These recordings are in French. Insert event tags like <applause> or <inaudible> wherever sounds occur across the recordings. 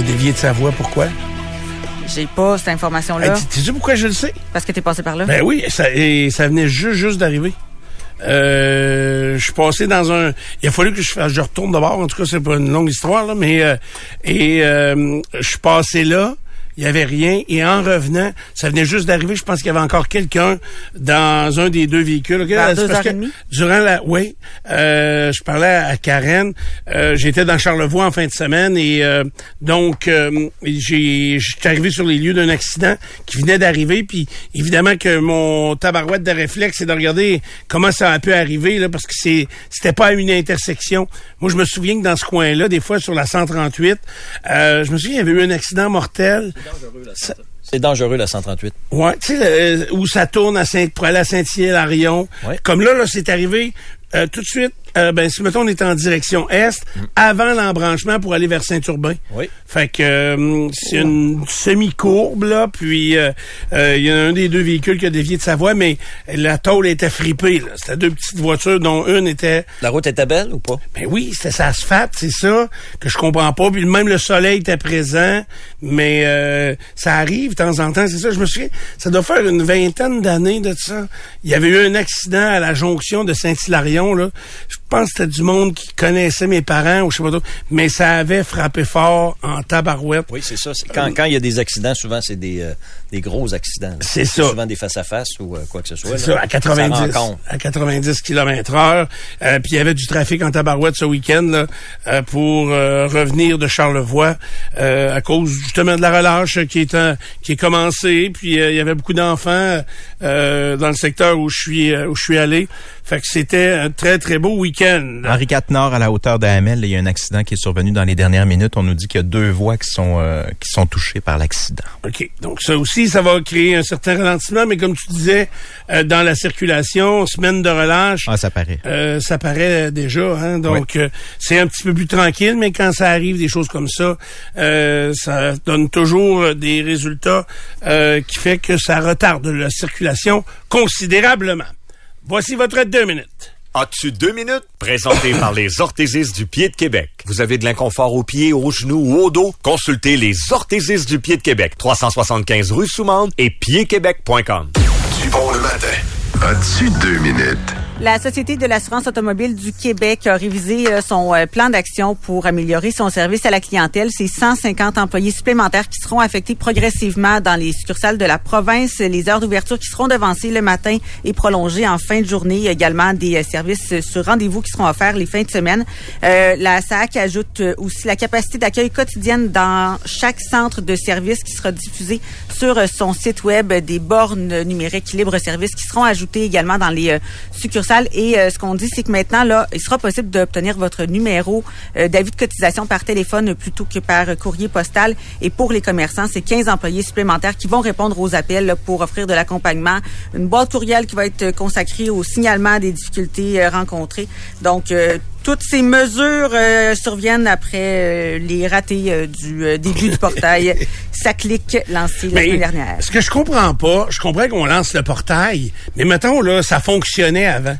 a dévié de sa voie. Pourquoi? J'ai pas cette information-là. Hey, tu sais pourquoi je le sais? Parce que t'es passé par là. Ben oui, ça, et ça venait juste, juste d'arriver. Euh, je suis passé dans un. Il a fallu que je, je retourne d'abord. En tout cas, c'est pas une longue histoire là, mais euh, et euh, je suis passé là. Il y avait rien et en revenant, ça venait juste d'arriver. Je pense qu'il y avait encore quelqu'un dans un des deux véhicules. Ok, Vers c'est deux parce heures que et demie? Durant la, oui, euh, je parlais à Karen. Euh, J'étais dans Charlevoix en fin de semaine et euh, donc euh, j'ai, j'étais arrivé sur les lieux d'un accident qui venait d'arriver. Puis évidemment que mon tabarouette de réflexe, c'est de regarder comment ça a pu arriver là, parce que c'est, c'était pas à une intersection. Moi, je me souviens que dans ce coin-là, des fois sur la 138, euh, je me souviens il y avait eu un accident mortel. C'est dangereux, la 138. Ouais, tu sais, le- où ça tourne à Saint, pour aller à Saint-Hyacinthe, à Rion. Ouais. Comme là, là, c'est arrivé euh, tout de suite. Euh, ben, si mettons on est en direction est, avant l'embranchement pour aller vers Saint-Urbain. Oui. Fait que euh, c'est une semi-courbe là, puis euh, euh, il y a un des deux véhicules qui a dévié de sa voie, mais la tôle était fripée. là. C'était deux petites voitures dont une était La route était belle ou pas? ben oui, c'était sa asphalte, c'est ça que je comprends pas. Puis même le soleil était présent, mais euh, ça arrive de temps en temps, c'est ça. Je me souviens, ça doit faire une vingtaine d'années de ça. Il y avait eu un accident à la jonction de Saint-Hilarion là. Je pense que c'était du monde qui connaissait mes parents ou je sais pas trop, mais ça avait frappé fort en tabarouette. Oui, c'est ça. Quand, quand il y a des accidents, souvent, c'est des, euh, des gros accidents. C'est ça. Souvent des face-à-face ou euh, quoi que ce soit. C'est ça, à 90, Ça à 90 km heure. Euh, puis il y avait du trafic en tabarouette ce week-end là, euh, pour euh, revenir de Charlevoix euh, à cause justement de la relâche qui est en- qui est commencée. Puis il y avait beaucoup d'enfants euh, dans le secteur où je suis euh, où je suis allé. Fait que c'était un très très beau week-end. Henri IV Nord, à la hauteur d'Amel, il y a un accident qui est survenu dans les dernières minutes. On nous dit qu'il y a deux voies qui sont euh, qui sont touchées par l'accident. OK. Donc ça aussi, ça va créer un certain ralentissement, mais comme tu disais, euh, dans la circulation, semaine de relâche, Ah, ça paraît. Euh, ça paraît déjà, hein, donc euh, c'est un petit peu plus tranquille, mais quand ça arrive des choses comme ça, euh, ça donne toujours des résultats euh, qui fait que ça retarde la circulation considérablement. Voici votre deux minutes. As-tu deux minutes? Présenté par les orthésistes du pied de Québec. Vous avez de l'inconfort aux pieds, aux genoux ou au dos? Consultez les orthésistes du pied de Québec. 375 rue Soumande et piedquebec.com. Du bon le matin. As-tu deux minutes? La Société de l'assurance automobile du Québec a révisé euh, son euh, plan d'action pour améliorer son service à la clientèle. C'est 150 employés supplémentaires qui seront affectés progressivement dans les succursales de la province. Les heures d'ouverture qui seront devancées le matin et prolongées en fin de journée. Également des euh, services sur rendez-vous qui seront offerts les fins de semaine. La SAC ajoute aussi la capacité d'accueil quotidienne dans chaque centre de service qui sera diffusé sur son site web. Des bornes numériques libre-service qui seront ajoutées également dans les euh, Et euh, ce qu'on dit, c'est que maintenant, là, il sera possible d'obtenir votre numéro euh, d'avis de cotisation par téléphone plutôt que par courrier postal. Et pour les commerçants, c'est 15 employés supplémentaires qui vont répondre aux appels pour offrir de l'accompagnement. Une boîte courriel qui va être euh, consacrée au signalement des difficultés rencontrées. Donc, toutes ces mesures euh, surviennent après euh, les ratés euh, du euh, début du portail. <laughs> Ça clique lancé la semaine dernière. ce que je comprends pas, je comprends qu'on lance le portail, mais mettons là, ça fonctionnait avant.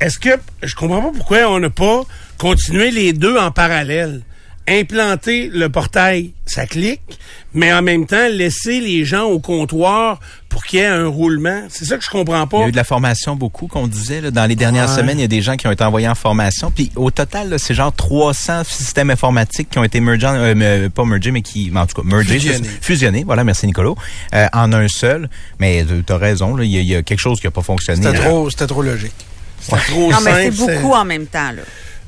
Est-ce que je comprends pas pourquoi on n'a pas continué les deux en parallèle? Implanter le portail, ça clique, mais en même temps laisser les gens au comptoir pour qu'il y ait un roulement. C'est ça que je comprends Il pas. y a eu de la formation beaucoup qu'on disait là, dans les dernières Ouais. semaines. Il y a des gens qui ont été envoyés en formation. Puis au total, là, c'est genre 300 systèmes informatiques qui ont été mergés, en- euh, pas mergés, mais qui, mais en tout cas, mergés, Fusionnés. fusionnés. Voilà, merci Nicolo. Euh, en un seul. Mais tu as raison, là, il y, a- il y a quelque chose qui a pas fonctionné. C'était trop, c'était trop logique. C'est trop Non, mais c'est beaucoup en même temps, là.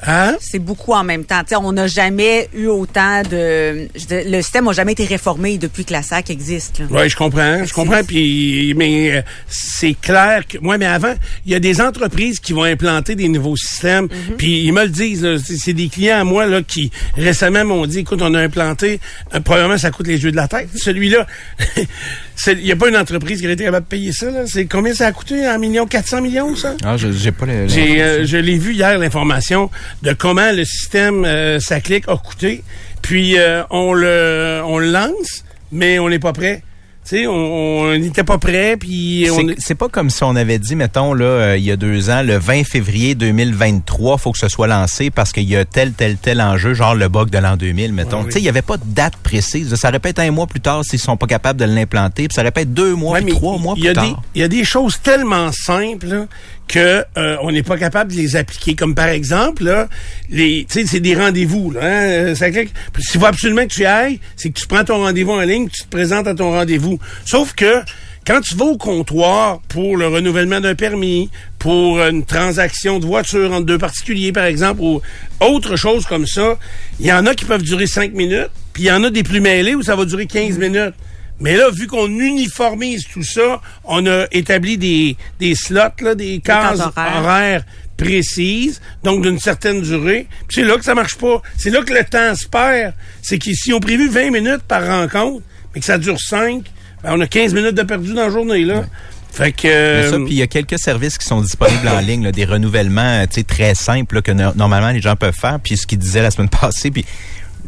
Hein? C'est beaucoup en même temps. Tu sais, on n'a jamais eu autant de... je Le système n'a jamais été réformé depuis que la SAC existe. Oui, je comprends, je comprends. Puis, mais euh, c'est clair que moi, mais avant, il y a des entreprises qui vont implanter des nouveaux systèmes. Mhm. Puis ils me le disent. c'est des clients à moi là qui récemment m'ont dit, écoute, on a implanté. euh, probablement, ça coûte les yeux de la tête. Celui-là, <laughs> il n'y a pas une entreprise qui a été capable de payer ça. Là? C'est combien ça a coûté? Un million, 400 millions, ça? Ah, je j'ai pas le. j'ai, euh, je l'ai vu hier l'information de comment le système euh, ça clique a coûté. Puis euh, on le on le lance, mais on n'est pas prêt. Sais, on n'était pas prêt, puis on... C'est- pas comme si on avait dit, mettons, là, euh, il y a deux ans, le 20 février 2023, faut que ce soit lancé parce qu'il y a tel, tel, tel enjeu, genre le bug de l'an 2000, mettons. Ouais, Tu sais, il y avait pas de date précise. Ça répète un mois plus tard s'ils sont pas capables de l'implanter, puis ça répète deux mois, Ouais, puis mais trois mois il plus y a tard. des Il y a des choses tellement simples là, que euh, on n'est pas capable de les appliquer. Comme par exemple, là, les, c'est des rendez-vous. Là, hein, euh, ça S'il faut absolument que tu ailles, c'est que tu prends ton rendez-vous en ligne, tu te présentes à ton rendez-vous. Sauf que quand tu vas au comptoir pour le renouvellement d'un permis, pour une transaction de voiture entre deux particuliers, par exemple, ou autre chose comme ça, il y en a qui peuvent durer cinq minutes, puis il y en a des plus mêlés où ça va durer 15 minutes. Mais là, vu qu'on uniformise tout ça, on a établi des, des slots, là, des cases horaires. horaires précises, donc d'une certaine durée. Puis c'est là que ça marche pas. C'est là que le temps se perd. C'est qu'ici, on prévu 20 minutes par rencontre, mais que ça dure 5, ben, on a 15 minutes de perdu dans la journée, là. Fait que... Mais euh, ça, puis il y a quelques services qui sont disponibles en <laughs> ligne, là, des renouvellements tu sais, très simples là, que no- normalement les gens peuvent faire. Puis ce qu'ils disaient la semaine <laughs> passée, puis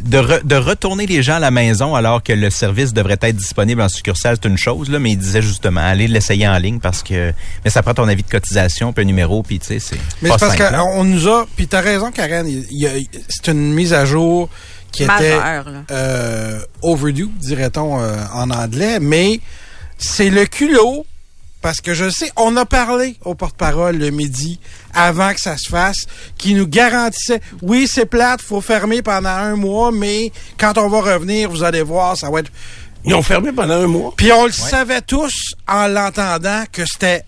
de, re- de retourner les gens à la maison alors que le service devrait être disponible en succursale, c'est une chose, là, mais il disait justement, allez l'essayer en ligne parce que mais ça prend ton avis de cotisation, puis un numéro, puis tu sais, c'est Mais pas c'est parce qu'on nous a. Puis t'as raison, Karen. il y a- C'est une mise à jour qui était euh, overdue, dirait-on euh, en anglais. Mais c'est le culot. Parce que je sais, on a parlé au porte-parole le midi avant que ça se fasse, qui nous garantissait, oui, c'est plate, faut fermer pendant un mois, mais quand on va revenir, vous allez voir, ça va être Ils ont fermé pendant un mois. puis on le savait tous en l'entendant que c'était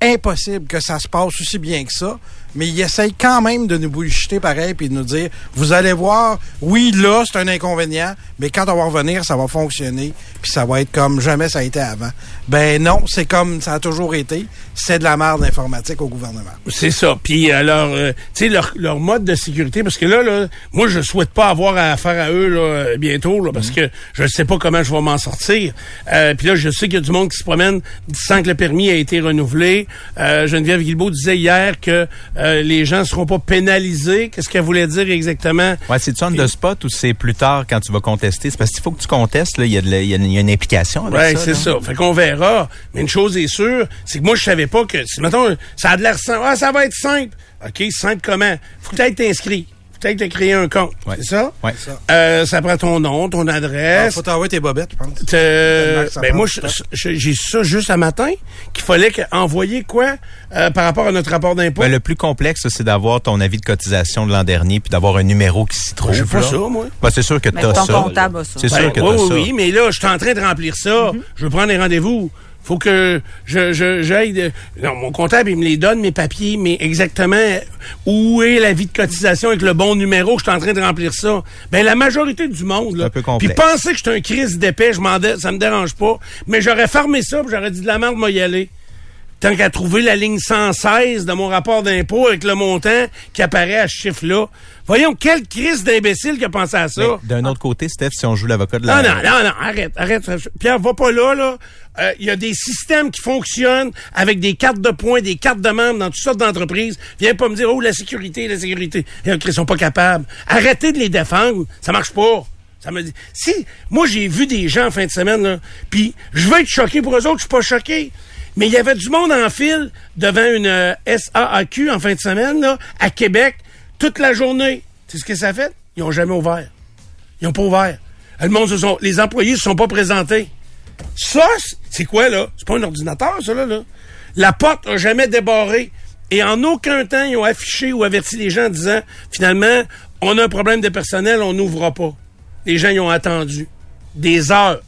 impossible que ça se passe aussi bien que ça. Mais il essaye quand même de nous bullshiter pareil puis de nous dire vous allez voir, oui, là, c'est un inconvénient, mais quand on va revenir, ça va fonctionner, puis ça va être comme jamais ça a été avant. Ben non, c'est comme ça a toujours été. C'est de la merde informatique au gouvernement. C'est ça. Puis alors, euh, tu sais, leur, leur mode de sécurité, parce que là, là, moi, je souhaite pas avoir à affaire à eux là, euh, bientôt, là, parce Mhm. que je sais pas comment je vais m'en sortir. Euh, Puis là, je sais qu'il y a du monde qui se promène sans que le permis ait été renouvelé. Euh, Geneviève Guilbeault disait hier que euh, les gens seront pas pénalisés. Qu'est-ce qu'elle voulait dire exactement? Ouais, c'est-tu on the spot ou c'est plus tard quand tu vas contester? C'est parce qu'il faut que tu contestes, là, il y, a de la- il y a une- il y a une implication avec Ouais, ça. c'est ça. Fait qu'on verra. Mais une chose est sûre, c'est que moi, je savais pas que, si, mettons, ça a de l'air simple. Ah, ça va être simple. OK, simple comment? Faut peut-être t'inscrire. Faut peut-être te créer un compte. Ouais. C'est ça? Ouais. Euh, ça prend ton nom, ton Il adresse. faut t'envoyer tes bobettes, je pense. Ben moi, je- je- j'ai ça juste un matin, qu'il fallait envoyer quoi euh, par rapport à notre rapport d'impôt? Ben, le plus complexe, c'est d'avoir ton avis de cotisation de l'an dernier puis d'avoir un numéro qui s'y trouve. J'ai pas là. ça, moi. Ben, c'est sûr que Mais tu as ton ça. comptable a ça. C'est Ben, sûr que oui, tu oui, ça. oui, mais là, je suis en train de remplir ça. Je veux prendre les rendez-vous. Faut que je, je, j'aille de... Non, mon comptable, il me les donne, mes papiers, mais exactement où est l'avis de cotisation avec le bon numéro, je suis en train de remplir ça. Ben, la majorité du monde, là. Puis penser que je suis un crise d'épais, je m'en ça me dérange pas. Mais j'aurais fermé ça, j'aurais dit de la merde, moi y aller. Tant qu'à trouver la ligne 116 de mon rapport d'impôt avec le montant qui apparaît à ce chiffre-là. Voyons, quelle crise d'imbécile qui a pensé à ça. D'un autre côté, Steph, si on joue l'avocat de Non, la... non, non, non, arrête, arrête. Pierre, va pas là, là. Euh, Il y a des systèmes qui fonctionnent avec des cartes de points, des cartes de membres dans toutes sortes d'entreprises. Viens pas me dire, oh, la sécurité, la sécurité. Et, ils sont pas capables. Arrêtez de les défendre. Ça marche pas. Ça me dit. Si, moi, j'ai vu des gens en fin de semaine, là, puis je veux être choqué pour eux autres, je suis pas choqué. Mais il y avait du monde en file devant une euh, SAAQ en fin de semaine, là, à Québec, toute la journée. Tu sais ce que ça a fait? Ils ont jamais ouvert. Ils ont pas ouvert. Les employés se sont pas présentés. Ça, c'est quoi, là? C'est pas un ordinateur, ça, là, là. La porte a jamais débarré. Et en aucun temps, ils ont affiché ou averti les gens en disant, finalement, on a un problème de personnel, on n'ouvrira pas. Les gens, ils ont attendu. Des heures.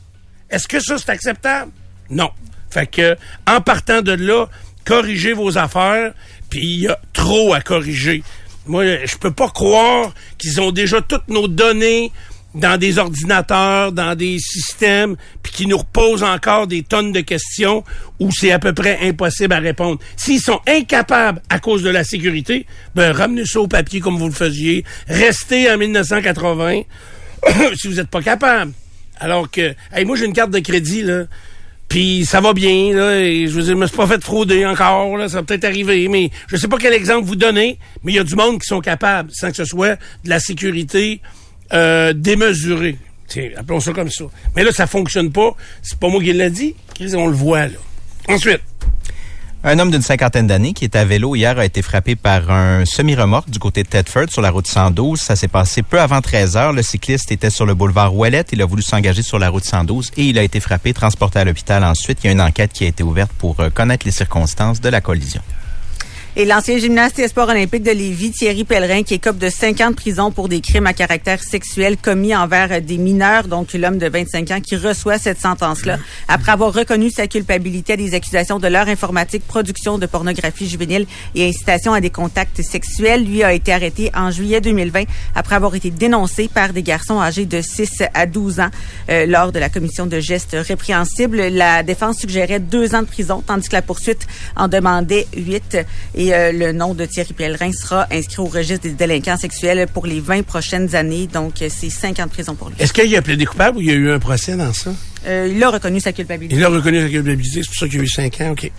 Est-ce que ça, c'est acceptable? Non. Fait que, en partant de là, corrigez vos affaires, puis il y a trop à corriger. Moi, je peux pas croire qu'ils ont déjà toutes nos données dans des ordinateurs, dans des systèmes, puis qui nous reposent encore des tonnes de questions où c'est à peu près impossible à répondre. S'ils sont incapables à cause de la sécurité, ben ramenez ça au papier comme vous le faisiez, restez en 1980 <coughs> si vous n'êtes pas capable. Alors que, hey, moi j'ai une carte de crédit là, puis ça va bien là, et je veux dire, je me suis pas fait frauder encore là, ça va peut-être arriver, mais je sais pas quel exemple vous donner, mais il y a du monde qui sont capables, sans que ce soit de la sécurité euh, démesurée. Tiens, appelons ça comme ça. Mais là, ça fonctionne pas. C'est pas moi qui l'ai dit. On le voit, là. Ensuite. Un homme d'une cinquantaine d'années qui était à vélo hier a été frappé par un semi-remorque du côté de Tedford sur la route 112. Ça s'est passé peu avant 13 heures. Le cycliste était sur le boulevard Ouellette. Il a voulu s'engager sur la route 112 et il a été frappé, transporté à l'hôpital ensuite. Il y a une enquête qui a été ouverte pour euh, connaître les circonstances de la collision. Et l'ancien gymnaste et sport olympique de Lévis, Thierry Pellerin, qui écope de 5 ans de prison pour des crimes à caractère sexuel commis envers des mineurs, donc l'homme de 25 ans qui reçoit cette sentence-là, après avoir reconnu sa culpabilité à des accusations de l'heure informatique, production de pornographie juvénile et incitation à des contacts sexuels. Lui a été arrêté en juillet 2020 après avoir été dénoncé par des garçons âgés de 6 à 12 ans euh, lors de la commission de gestes répréhensibles. La défense suggérait deux ans de prison, tandis que la poursuite en demandait huit. Euh, le nom de Thierry Pellerin sera inscrit au registre des délinquants sexuels pour les 20 prochaines années. Donc, euh, c'est cinq ans de prison pour lui. Est-ce qu'il a plaidé coupable ou il y a eu un procès dans ça? Euh, il a reconnu sa culpabilité. Il a reconnu sa culpabilité, c'est pour ça qu'il y a eu cinq ans, OK.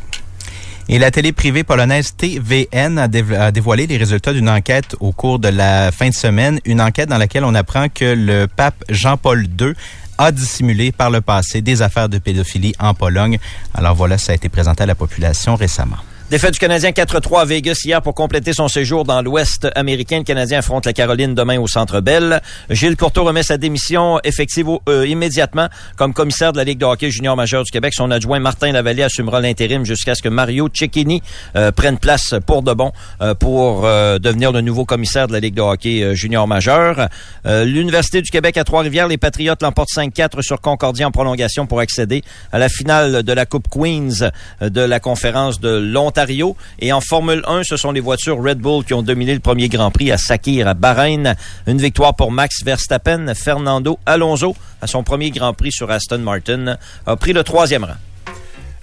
Et la télé privée polonaise TVN a dévoilé les résultats d'une enquête au cours de la fin de semaine, une enquête dans laquelle on apprend que le pape Jean-Paul II a dissimulé par le passé des affaires de pédophilie en Pologne. Alors voilà, ça a été présenté à la population récemment. Défaite du Canadien 4-3 à Vegas hier pour compléter son séjour dans l'Ouest américain. Le Canadien affronte la Caroline demain au Centre Bell. Gilles Courteau remet sa démission effective euh, immédiatement comme commissaire de la Ligue de hockey junior majeur du Québec. Son adjoint Martin Lavallée assumera l'intérim jusqu'à ce que Mario Cecchini euh, prenne place pour de bon euh, pour devenir le nouveau commissaire de la Ligue de hockey junior majeur. L'Université du Québec à Trois-Rivières, les Patriotes l'emportent 5-4 sur Concordia en prolongation pour accéder à la finale de la Coupe Queens de la conférence de Et en Formule 1, ce sont les voitures Red Bull qui ont dominé le premier Grand Prix à Sakir, à Bahreïn. Une victoire pour Max Verstappen. Fernando Alonso, à son premier Grand Prix sur Aston Martin, a pris le troisième rang.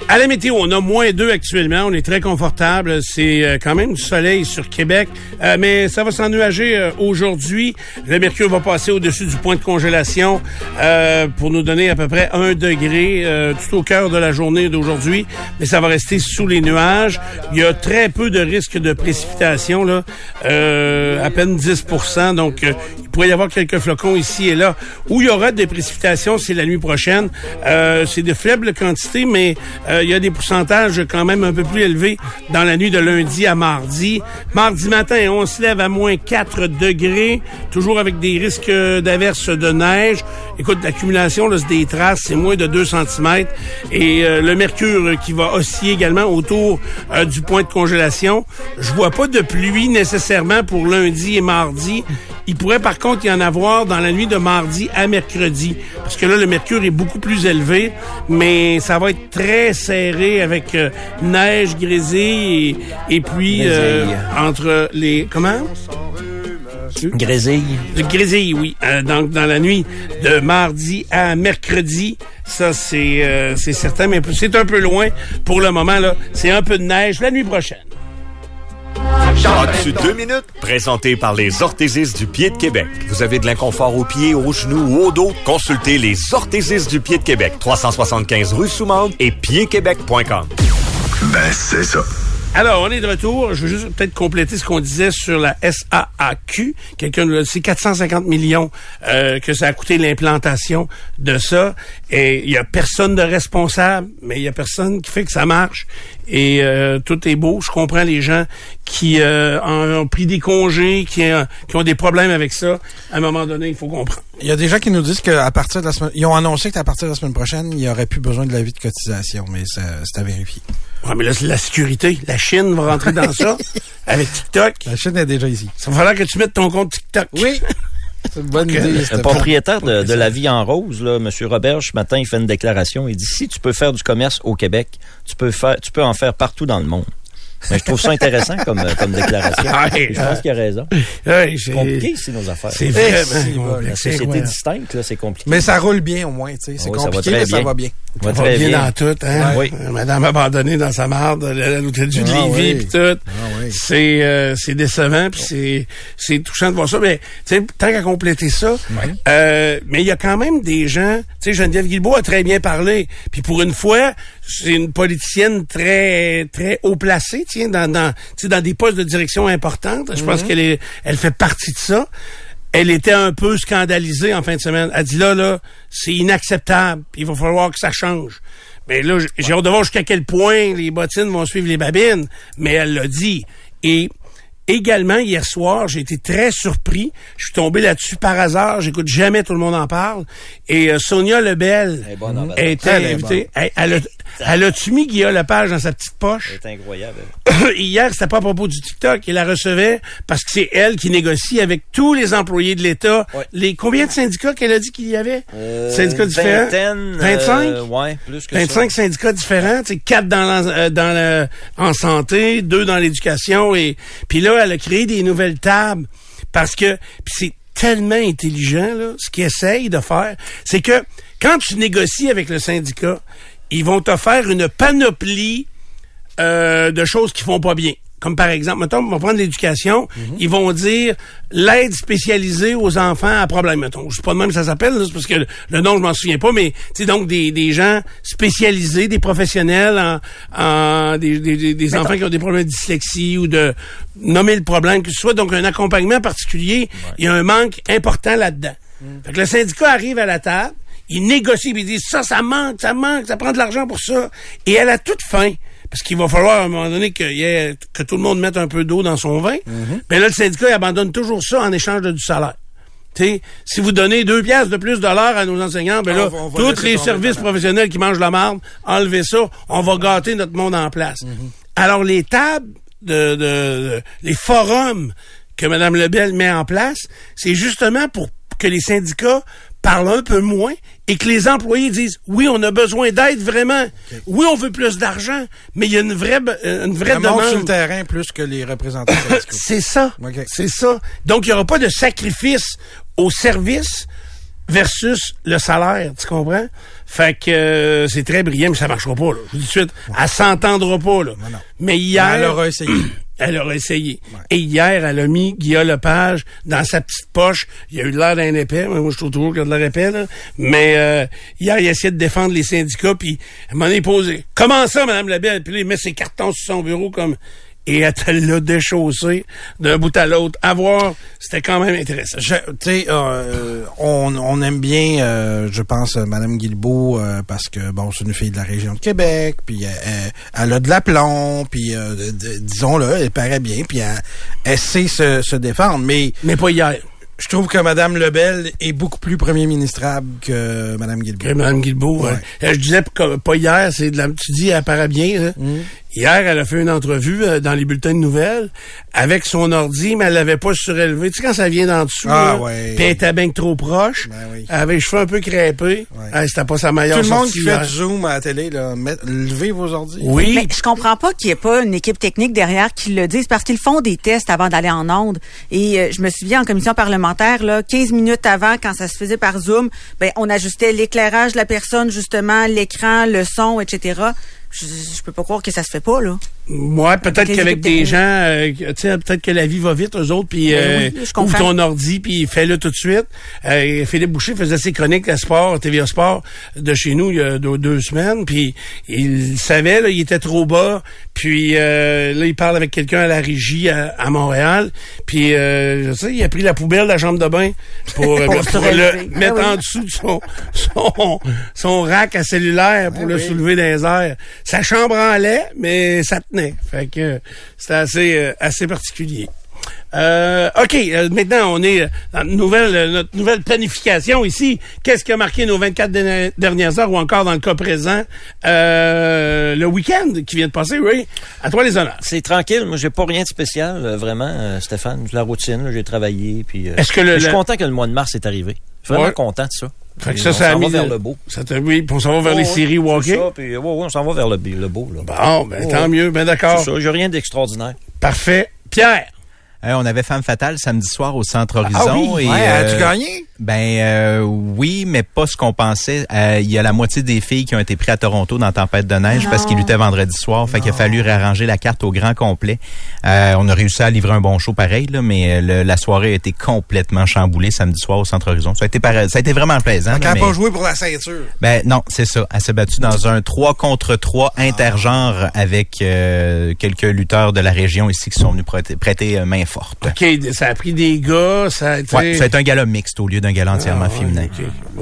À la météo, on a moins 2 actuellement. On est très confortable. C'est euh, quand même du soleil sur Québec. Euh, mais ça va s'ennuager euh, aujourd'hui. Le mercure va passer au-dessus du point de congélation euh, pour nous donner à peu près 1 degré euh, tout au cœur de la journée d'aujourd'hui. Mais ça va rester sous les nuages. Il y a très peu de risque de précipitation. Là. À peine 10% Donc, il pourrait y avoir quelques flocons ici et là. Où il y aura des précipitations, c'est la nuit prochaine. C'est de faibles quantités, mais il y a des pourcentages quand même un peu plus élevés dans la nuit de lundi à mardi. Mardi matin, on se lève à moins 4 degrés, toujours avec des risques d'averses de neige. Écoute, l'accumulation, des traces, c'est moins de 2 cm. Et euh, le mercure euh, qui va osciller également autour euh, du point de congélation. Je vois pas de pluie nécessairement pour lundi et mardi. Il pourrait par contre y en avoir dans la nuit de mardi à mercredi, parce que là le mercure est beaucoup plus élevé, mais ça va être très serré avec euh, neige, grisée et, et puis euh, Grésille. entre les comment? Grésille. grésille, oui. Euh, donc dans la nuit de mardi à mercredi, ça c'est euh, c'est certain, mais c'est un peu loin pour le moment là. C'est un peu de neige la nuit prochaine. As-tu deux minutes? Présenté par les orthésistes du pied de Québec. Vous avez de l'inconfort aux pieds, aux genoux ou au dos? Consultez les orthésistes du pied de Québec. 375 rue Soumande et piedquebec.com. Ben, c'est ça. Alors, on est de retour. Je veux juste peut-être compléter ce qu'on disait sur la SAAQ. Quelqu'un nous l'a dit, c'est 450 millions euh, que ça a coûté l'implantation de ça. Et il y a personne de responsable, mais il y a personne qui fait que ça marche. Et euh, tout est beau. Je comprends les gens qui euh, ont pris des congés, qui, euh, qui ont des problèmes avec ça. À un moment donné, il faut comprendre. Il y a des gens qui nous disent qu'à partir de la semaine, ils ont annoncé qu'à partir de la semaine prochaine, il n'y aurait plus besoin de l'avis de cotisation, mais c'est à vérifier. Ouais, mais là, c'est la sécurité. La Chine va rentrer dans ça <laughs> avec TikTok. La Chine est déjà ici. Ça va falloir que tu mettes ton compte TikTok. Oui. <laughs> C'est une bonne idée. Le propriétaire de, de la vie en rose, là, M. Robert, ce matin, il fait une déclaration. Il dit si tu peux faire du commerce au Québec, tu peux faire, tu peux en faire partout dans le monde. Mais je trouve ça intéressant comme, euh, comme déclaration. <laughs> Ouais. Je pense qu'il a raison. Ouais, C'est compliqué ici, nos affaires. C'est vraiment La c'est société distincte, là, c'est compliqué. Mais ça roule bien au moins, tu sais. C'est Oui, ça va compliqué, mais ça bien. va bien. Va Ça va très bien, bien. dans tout, hein? Oui. Euh, Madame abandonnée dans sa marde, l'hôtel du Ah Lévis, oui. puis tout. Ah oui. C'est euh, c'est décevant, puis c'est c'est touchant de voir ça. Mais tu sais, tant qu'à compléter ça, euh, mais il y a quand même des gens. Tu sais, Geneviève Guilbeault a très bien parlé. Puis pour une fois, c'est une politicienne très très haut placée, tiens, dans dans tu sais, dans des postes de direction importantes. Je pense qu'elle est elle fait partie de ça. elle était un peu scandalisée en fin de semaine. Elle dit là, là, c'est inacceptable. Il va falloir que ça change. Mais là, j'ai hâte de voir jusqu'à quel point les bottines vont suivre les babines. Mais elle l'a dit. Et Également, hier soir, j'ai été très surpris. Je suis tombé là-dessus par hasard. J'écoute jamais tout le monde en parle. Et euh, Sonia Lebel est bonne Elle est invitée. Elle, elle a, elle a-tu mis Guillaume Lepage dans sa petite poche? C'est incroyable. <coughs> Hier, c'était pas à propos du TikTok. Il la recevait parce que c'est elle qui négocie avec tous les employés de l'État. Ouais. Les Combien de syndicats qu'elle a dit qu'il y avait? Euh, syndicats différents? vingtaine, 25? euh, ouais, plus que 25 syndicats différents, quatre dans, euh, dans le, en santé, deux dans l'éducation et puis là elle a créé des nouvelles tables parce que c'est tellement intelligent là, ce qu'ils essayent de faire, c'est que quand tu négocies avec le syndicat, ils vont te faire une panoplie euh, de choses qui font pas bien. Comme par exemple, mettons, on va prendre l'éducation, ils vont dire l'aide spécialisée aux enfants à problème. Mettons, je sais pas de même que ça s'appelle, là, c'est parce que le, le nom je m'en souviens pas, mais tu sais donc des, des gens spécialisés, des professionnels en, en des, des, enfants qui ont des problèmes de dyslexie ou de nommer le problème que ce soit donc un accompagnement particulier. Il y a un manque important là-dedans. Fait que le syndicat arrive à la table, il négocie, puis il dit ça, ça manque, ça manque, ça prend de l'argent pour ça. Et elle a toute fin. Parce qu'il va falloir à un moment donné qu'il y ait- que tout le monde mette un peu d'eau dans son vin. Mais là, le syndicat il abandonne toujours ça en échange de du salaire. Tu sais, si vous donnez deux piastres de plus de l'heure à nos enseignants, ben là, On va- on va tous les services professionnels qui mangent la marde, enlevez ça, on va gâter notre monde en place. Alors, les tables, de, de- de- les forums que Mme Lebel met en place, c'est justement pour que les syndicats parlent un peu moins et que les employés disent oui, on a besoin d'aide vraiment. Oui, on veut plus d'argent, mais il y a une vraie, euh, une vraie Elle monte sur le demande. terrain plus que les représentants. <laughs> C'est ça. C'est ça. Donc, il n'y aura pas de sacrifice au service versus le salaire, tu comprends? Fait que euh, c'est très brillant, mais ça marchera pas, là. Je vous dis tout de suite, elle s'entendra pas, là. non. Mais hier... Elle aura essayé. <clears throat> Elle aura essayé. Et hier, elle a mis Guillaume Lepage dans sa petite poche. Il a eu l'air d'un épais. Moi, je trouve toujours qu'il a de l'air épais, là. Mais euh, hier, il a essayé de défendre les syndicats, puis moment donné, il posait « Comment ça, Madame Labelle? » Puis là, il met ses cartons sur son bureau comme... Et elle te l'a déchaussé d'un bout à l'autre. À voir, c'était quand même intéressant. Je- Tu sais, euh, on, on aime bien, euh, je pense, euh, Madame Guilbeault, euh, parce que, bon, c'est une fille de la région de Québec, puis euh, elle, elle a de l'aplomb, puis, euh, disons-le, elle paraît bien, puis elle, elle sait se, se défendre. Mais Mais pas hier. je trouve que Madame Lebel est beaucoup plus premier ministrable que Madame Guilbeault. Que Mme Guilbeault. Ouais. euh, euh, je disais pas hier, c'est de la, tu dis, elle paraît bien. là. Mm. Hier, elle a fait une entrevue euh, dans les bulletins de nouvelles avec son ordi, mais elle l'avait pas surélevé. Tu sais, quand ça vient d'en dessous, Ah, là, ouais. puis elle était bien que trop proche, Ben oui. elle avait les cheveux un peu crêpés. Ouais. Ah, c'était pas sa meilleure Tout le monde qui fait du zoom à la télé, là, met- levez vos ordi. Oui, Mais je comprends pas qu'il n'y ait pas une équipe technique derrière qui le dise parce qu'ils font des tests avant d'aller en onde. Et euh, je me souviens en commission parlementaire, là, 15 minutes avant, quand ça se faisait par Zoom, ben, on ajustait l'éclairage de la personne, justement, l'écran, le son, etc. Je, je peux pas croire que ça se fait pas, là. Ouais, peut-être qu'avec des gens, euh, tu sais, peut-être que la vie va vite, eux autres, puis Ben euh, oui, ouvre ton ordi, puis fais-le tout de suite. Euh, Philippe Boucher faisait ses chroniques à Sport, TVA Sport, de chez nous il y a deux, deux semaines, puis il savait, là, il était trop bas, puis euh, là, il parle avec quelqu'un à la régie à, à Montréal, puis euh, je sais, il a pris la poubelle de la chambre de bain pour, <laughs> euh, Pour le relever. mettre Ah oui. en dessous de son, son, son rack à cellulaire pour Ah le soulever dans les airs. Sa chambre en lait, mais ça tenait. Fait que c'était assez, euh, assez particulier. Euh, OK, euh, maintenant, on est dans nouvelle, euh, notre nouvelle planification ici. Qu'est-ce qui a marqué nos 24 dernières- dernières heures ou encore dans le cas présent, euh, le week-end qui vient de passer, oui? À toi les honneurs. C'est tranquille. Moi, j'ai pas rien de spécial, vraiment, Stéphane. La routine, j'ai travaillé. Puis, Est-ce que le- je suis content que le mois de mars est arrivé. Je suis vraiment Ouais. content de ça. Fait que ça, on ça a s'en mis va vers le- le beau. Ça t'a- oui, puis on s'en va vers les séries walking. c'est ça, puis, ouais, ouais, on s'en va vers le, le beau. Là. Bon, ben, Ouais, tant mieux, ben d'accord. C'est ça, j'ai rien d'extraordinaire. Parfait. Pierre. On avait Femme Fatale samedi soir au Centre Horizon. Ah oui, et, ouais, euh, as-tu gagné? Ben euh, oui, mais pas ce qu'on pensait. Euh, Il y a la moitié des filles qui ont été prises à Toronto dans Tempête de neige Non. parce qu'ils luttaient vendredi soir. Fait qu'il a fallu réarranger la carte au grand complet. Euh, on a réussi à livrer un bon show pareil, là, mais euh, le- la soirée a été complètement chamboulée samedi soir au Centre Horizon. Ça a été, pareil- ça a été vraiment plaisant. Là, n'a pas joué pour la ceinture. ben non, c'est ça. Elle s'est battue dans un 3 contre 3 intergenre avec euh, quelques lutteurs de la région ici qui sont venus prêter, prêter main forte. OK, ça a pris des gars, ça a été... Ouais, ça a été un gala mixte au lieu d'un gala entièrement Ah, féminin.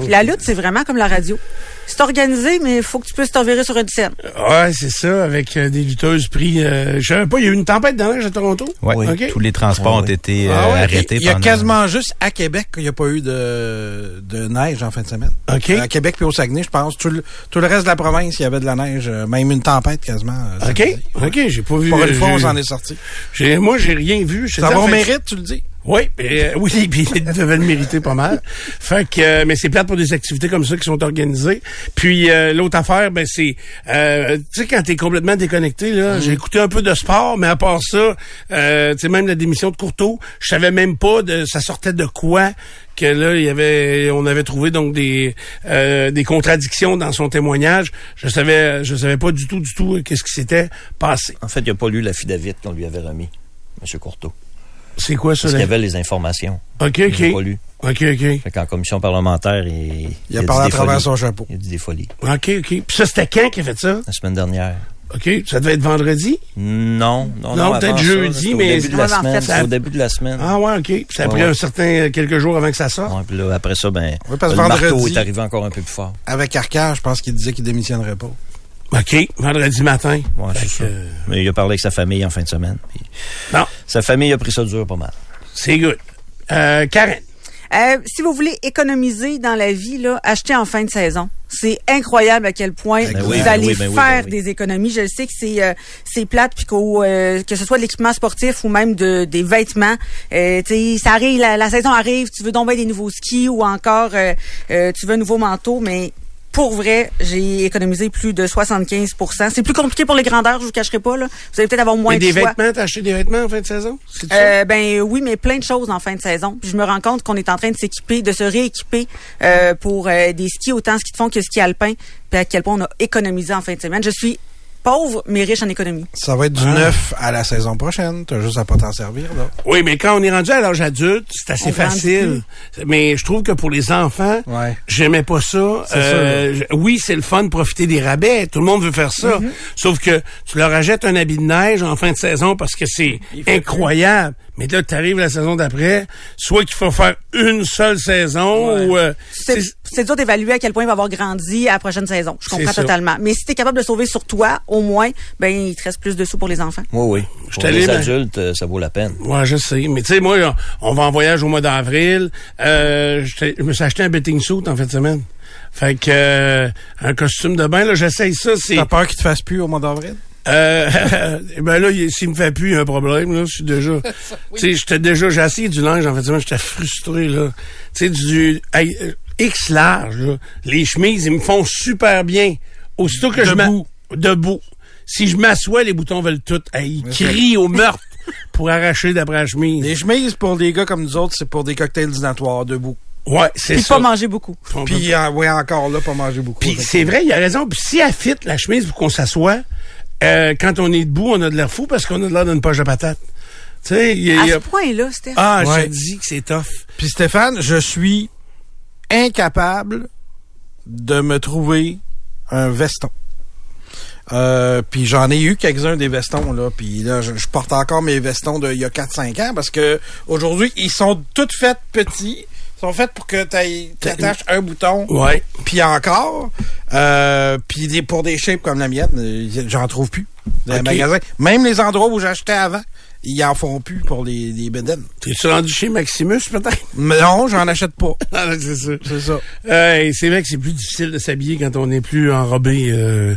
La lutte, c'est vraiment comme la radio. C'est organisé, mais il faut que tu puisses t'enverrer sur une scène. Ouais, c'est ça, avec euh, des lutteuses pris... Euh, je savais pas, il y a eu une tempête de neige à Toronto? Ouais, OK. tous les transports Ouais, ont été euh, Ah ouais, arrêtés Il y a pendant- quasiment juste à Québec qu'il n'y a pas eu de, de neige en fin de semaine. OK. À Québec puis au Saguenay, je pense. Tout le, tout le reste de la province, il y avait de la neige, euh, même une tempête quasiment. euh, OK. OK, j'ai pas vu... Pour euh, une fois, on s'en est sorti. Moi, j'ai rien vu. Ça va mérite, tu le dis? Oui, euh, <laughs> oui, puis ils devaient le mériter pas mal. Fait que, euh, mais c'est plate pour des activités comme ça qui sont organisées. Puis euh, l'autre affaire, ben c'est, euh, tu sais, quand t'es complètement déconnecté là, j'ai écouté un peu de sport, mais à part ça, euh, tu sais, même la démission de Courteau, je savais même pas de, ça sortait de quoi que là il y avait, on avait trouvé donc des euh, des contradictions dans son témoignage. Je savais, je savais pas du tout, du tout qu'est-ce qui s'était passé. En fait, il n'a pas lu l'affidavit qu'on lui avait remis, M. Courteau. C'est quoi ça Parce qu'il y avait les informations. Ok, Il n'a pas ok, lu. ok, ok. Fait qu'en commission parlementaire, il, Il a dit parlé à des travers folies. son chapeau. Il a dit des folies. OK, OK. Puis ça, c'était quand qui a fait ça? La semaine dernière. OK. Ça devait être vendredi? Non, non, Non, non. peut-être ça, jeudi, mais- Au début de la en semaine. fait, c'était ça- au début de la semaine. Ah ouais, OK. Puis ça a Ouais, pris ouais. un certain quelques jours avant que ça sorte. Ouais, puis là, après ça, ben, Oui, parce le que marteau vendredi- est arrivé encore un peu plus fort. Avec Arcand, je pense qu'il disait qu'il démissionnerait pas. OK. Vendredi matin. Ouais, c'est que, ça. euh, Mais il a parlé avec sa famille en fin de semaine. Non, Sa famille a pris ça dur pas mal. c'est good. Euh, Karen. Euh, si vous voulez économiser dans la vie, là, achetez en fin de saison. C'est incroyable à quel point Ben vous oui, ben allez oui, ben faire ben oui. des économies. Je le sais que c'est euh, c'est plate puis qu'au euh, que ce soit de l'équipement sportif ou même de des vêtements, euh, tu sais, ça arrive, la, la saison arrive, tu veux tomber des nouveaux skis ou encore euh, euh, tu veux un nouveau manteau, mais pour vrai, j'ai économisé plus de 75% C'est plus compliqué pour les grandeurs, je vous cacherai pas là. Vous allez peut-être avoir moins de des choix. vêtements, t'as acheté des vêtements en fin de saison? Euh, ben oui, mais plein de choses en fin de saison. Puis je me rends compte qu'on est en train de s'équiper, de se rééquiper euh, pour euh, des skis, autant ski de fond que ski alpin, puis à quel point on a économisé en fin de semaine. Je suis pauvre, mais riche en économie. Ça va être du Ah. neuf à la saison prochaine. T'as juste à pas t'en servir, là. Oui, mais quand on est rendu à l'âge adulte, c'est assez On facile. Mais je trouve que pour les enfants, Ouais. j'aimais pas ça. Euh, je- oui, c'est le fun de profiter des rabais. Tout le monde veut faire ça. Mm-hmm. Sauf que tu leur achètes un habit de neige en fin de saison parce que c'est incroyable. Mais là, tu arrives la saison d'après, soit qu'il faut faire une seule saison ou... euh, C'est dur d'évaluer à quel point il va avoir grandi à la prochaine saison. Je comprends totalement. Mais si tu es capable de sauver sur toi, au moins, ben il te reste plus de sous pour les enfants. Oui, oui. Je Pour les ben- adultes, euh, ça vaut la peine. Ouais, je sais. Mais tu sais, moi, on- on va en voyage au mois d'avril. Euh, je me suis acheté un betting suit en fin de semaine. Fait que euh, un costume de bain, là, j'essaye ça. C'est T'as peur qu'il te fasse plus au mois d'avril? Euh, <laughs> ben là, il- s'il me fait plus, il y a un problème. Là, je suis déjà. <laughs> Tu sais, j'étais déjà. J'ai essayé du linge en fait. J'étais frustré là. Tu sais, du hey, euh, X large. Là. Les chemises, ils me font super bien. Aussitôt que je Debout. m'a- debout. Si je m'assois, les boutons veulent tout. Hey, ils crient au meurtre <laughs> pour arracher d'après la chemise. Les chemises, pour des gars comme nous autres, c'est pour des cocktails dînatoires debout. Ouais, c'est Puis ça. pas manger beaucoup. Puis, euh, ouais, encore là, pas manger beaucoup. Puis c'est vrai, il a raison. Puis si elle fit la chemise pour qu'on s'assoie, euh, quand on est debout, on a de l'air fou parce qu'on a de l'air d'une poche de patate. Tu sais, il y a- À ce a- point-là, c'était. Ah, je Ouais. te dis que c'est tough. Puis Stéphane, je suis incapable de me trouver un veston. Euh, puis j'en ai eu quelques-uns des vestons là, puis là je, je porte encore mes vestons de il y a 4-5 ans parce que aujourd'hui ils sont toutes faites petits, sont faits pour que tu attaches un bouton Ouais. puis encore euh, puis pour des shapes comme la mienne, euh, j'en trouve plus dans les Ok. magasins, même les endroits où j'achetais avant, ils en font plus pour les les bedaines. T'es-tu rendu chez Maximus, peut-être? Mais non, j'en achète pas. <laughs> Ah, c'est ça. C'est ça. Euh, c'est vrai que c'est plus difficile de s'habiller quand on n'est plus enrobé. euh,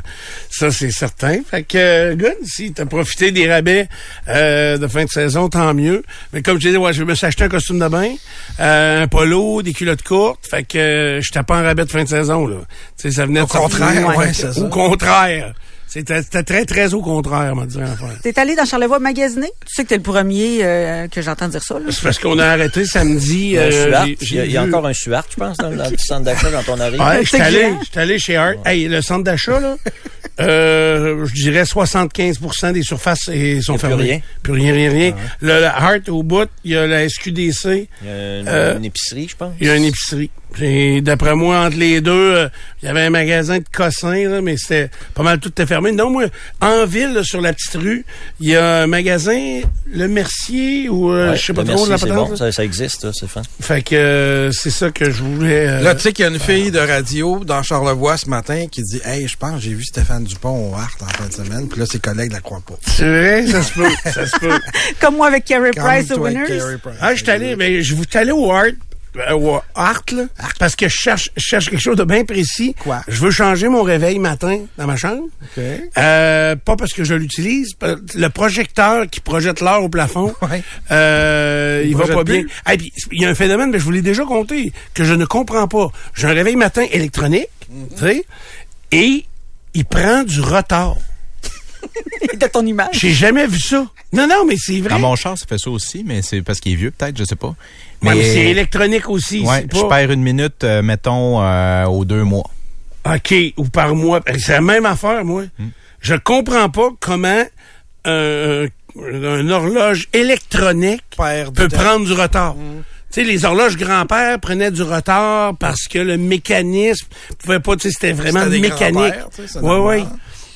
ça, c'est certain. Fait que, euh, good, si t'as profité des rabais euh, de fin de saison, tant mieux. Mais comme je disais, ouais, je me suis acheté un costume de bain, euh, un polo, des culottes courtes. Fait que euh, j'étais pas en rabais de fin de saison. Là. Tu sais, ça venait Au de sortir. contraire, ouais, c'est ça. Au contraire. C'était très, très au contraire, m'a dit l'affaire. T'es allé dans Charlevoix magasiner? Tu sais que t'es le premier euh, que j'entends dire ça, là. C'est parce qu'on a arrêté samedi. Il y a euh, Il y encore un Suart, je pense, dans, dans le petit centre d'achat quand on arrive. Ouais, j'étais allé, allé chez Art. Hey, le centre d'achat, là, <laughs> euh, je dirais 75% des surfaces et sont a plus fermées. rien. Plus rien, rien, rien. Le, le Art au bout, il y a la SQDC, Il y a une, Euh, une épicerie, je pense. il y a une épicerie. Et d'après moi, entre les deux, euh, il y avait un magasin de cossins, là, mais c'était pas mal tout était fermé. Non, moi, en ville, là, sur la petite rue, il y a un magasin, le Mercier, ou euh, Ouais, je sais pas trop, Merci, la patente, bon, ça, ça existe, c'est fin. Fait que euh, c'est ça que je voulais... euh, Là, tu sais qu'il y a une fille de radio dans Charlevoix ce matin qui dit Hey, je pense que j'ai vu Stéphane Dupont au Hart en fin de semaine. Puis là, ses collègues la croient pas. c'est vrai, ça se peut, ça se peut. <laughs> Comme moi avec Carey Comme Price, The toi, Winners. Carey Price. Ah, je suis allé, mais je vous allé au Art, euh, Art, là, parce que je cherche, je cherche quelque chose de bien précis. Quoi? Je veux changer mon réveil matin dans ma chambre. OK. Euh, pas parce que je l'utilise. Le projecteur qui projette l'heure au plafond, <laughs> Ouais. euh, il, Il va pas bien. Ah, il y a un phénomène, mais je vous l'ai déjà compté, que je ne comprends pas. J'ai un réveil matin électronique, tu sais, et il prend du retard. De ton image. J'ai jamais vu ça. Non, non, mais c'est vrai. Dans mon char, ça fait ça aussi, mais c'est parce qu'il est vieux, peut-être, je sais pas. Ouais, mais c'est électronique aussi. Ouais, c'est je pas... perds une minute, euh, mettons, euh, aux deux mois. OK, ou par mois. Ben, C'est la même affaire, moi. Je comprends pas comment euh, un horloge électronique peut prendre du retard. Tu sais, les horloges grand-père prenaient du retard parce que le mécanisme pouvait pas, tu sais, c'était vraiment mécanique. c'est Oui, normal.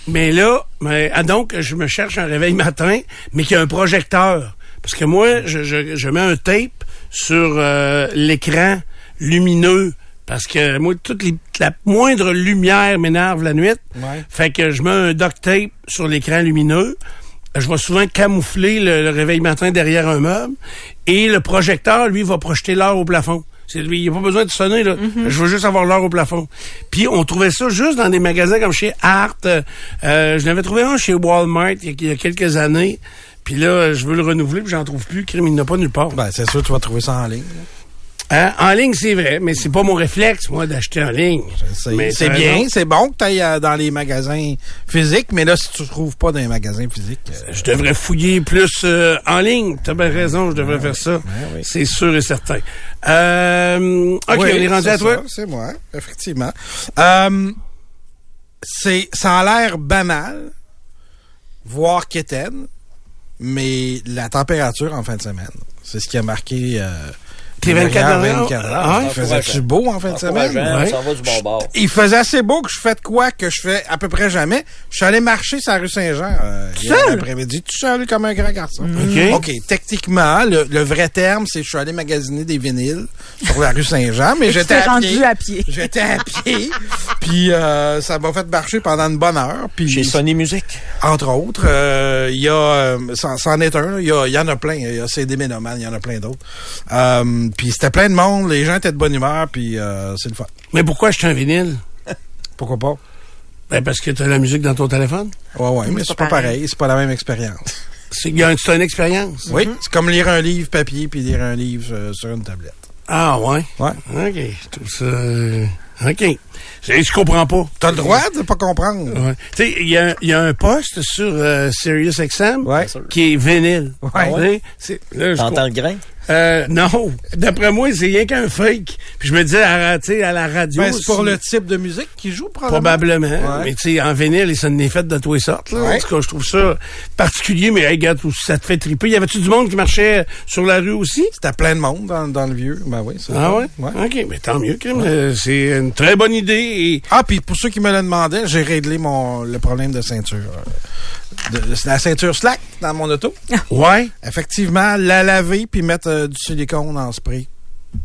Mais là, mais, ah, donc, je me cherche un réveil matin, mais qui a un projecteur. Parce que moi, je, je, je mets un tape sur euh, l'écran lumineux. Parce que moi, toute les, la moindre lumière m'énerve la nuit. Ouais. Fait que je mets un duct tape sur l'écran lumineux. Je vais souvent camoufler le, le réveil matin derrière un meuble. Et le projecteur, lui, va projeter l'heure au plafond. C'est lui, il n'y a pas besoin de sonner, là. Je veux juste avoir l'heure au plafond. Puis on trouvait ça juste dans des magasins comme chez Art. Euh, je n'avais trouvé un chez Walmart il y a, il y a quelques années. Puis là, je veux le renouveler, puis j'en trouve plus. Crime, il n'a pas nulle part. Ben, c'est sûr, tu vas trouver ça en ligne. Hein? En ligne, c'est vrai, mais c'est pas mon réflexe, moi, d'acheter en ligne. C'est Mais c'est t'as bien, c'est bon que tu ailles dans les magasins physiques, mais là, si tu ne trouves pas dans les magasins physiques, euh, Je devrais fouiller plus euh, en ligne. T'as bien raison, je devrais faire ça. C'est sûr et certain. Euh, OK, on est rendu c'est à toi. C'est moi, effectivement. Euh, c'est, ça a l'air banal, voire quétaine, mais la température en fin de semaine, c'est ce qui a marqué euh, Tes 24 dernières heures? 24 heures. Ah, Il faisait-tu beau en fin de semaine? Ouais. on s'en va du bon bord. Il faisait assez beau que je fais de quoi que je fais à peu près jamais. Je suis allé marcher sur la rue Saint-Jean euh, hier seul? après-midi, tout seul comme un grand garçon. OK. OK, techniquement, le, le vrai terme, c'est que je suis allé magasiner des vinyles sur la rue Saint-Jean, mais <laughs> Tu j'étais t'es à rendu pied. à pied. <laughs> J'étais à pied, puis euh, ça m'a fait marcher pendant une bonne heure. Puis Chez Sony Music. entre autres, euh, il y a, euh, c'en est un, là. il y, a- il y en a plein, il y a CD Ménoman, il y en a plein d'autres. Euh, puis c'était plein de monde, les gens étaient de bonne humeur, puis euh, c'est le fun. Mais pourquoi acheter un vinyle? <laughs> Pourquoi pas? Ben parce que tu as la musique dans ton téléphone? Ouais, ouais, mais c'est c'est pas pas pareil. pareil, c'est pas la même expérience. <laughs> C'est une expérience. Oui, c'est comme lire un livre papier puis lire un livre euh, sur une tablette. Ah ouais? Ouais. OK. Je trouve ça. euh, OK. Je, je comprends pas. T'as le droit de pas comprendre. Ouais. Tu sais, il y a, il y a un poste sur euh, SiriusXM Ouais. qui est vinyle. Ouais. Je T'entends le grain? Euh, non. D'après moi, c'est rien qu'un fake. Puis je me disais, à, à la radio. Ben, c'est pour le type de musique qui joue, probablement. Probablement. Ouais. Mais tu sais, en vinyle, ça n'est fait de tous les sortes. Là. Ouais. En tout cas, je trouve ça particulier, mais hey, regarde, ça te fait triper. Y avait-tu du monde qui marchait sur la rue aussi? C'était plein de monde dans, dans le vieux. Ben oui, Ah ça. ouais? OK, mais tant mieux, Kim. Euh, C'est une très bonne idée. Et... Ah, puis pour ceux qui me le demandaient, j'ai réglé mon le problème de ceinture. De, la ceinture slack dans mon auto. <laughs> Ouais, Effectivement, la laver puis mettre euh, du silicone en spray.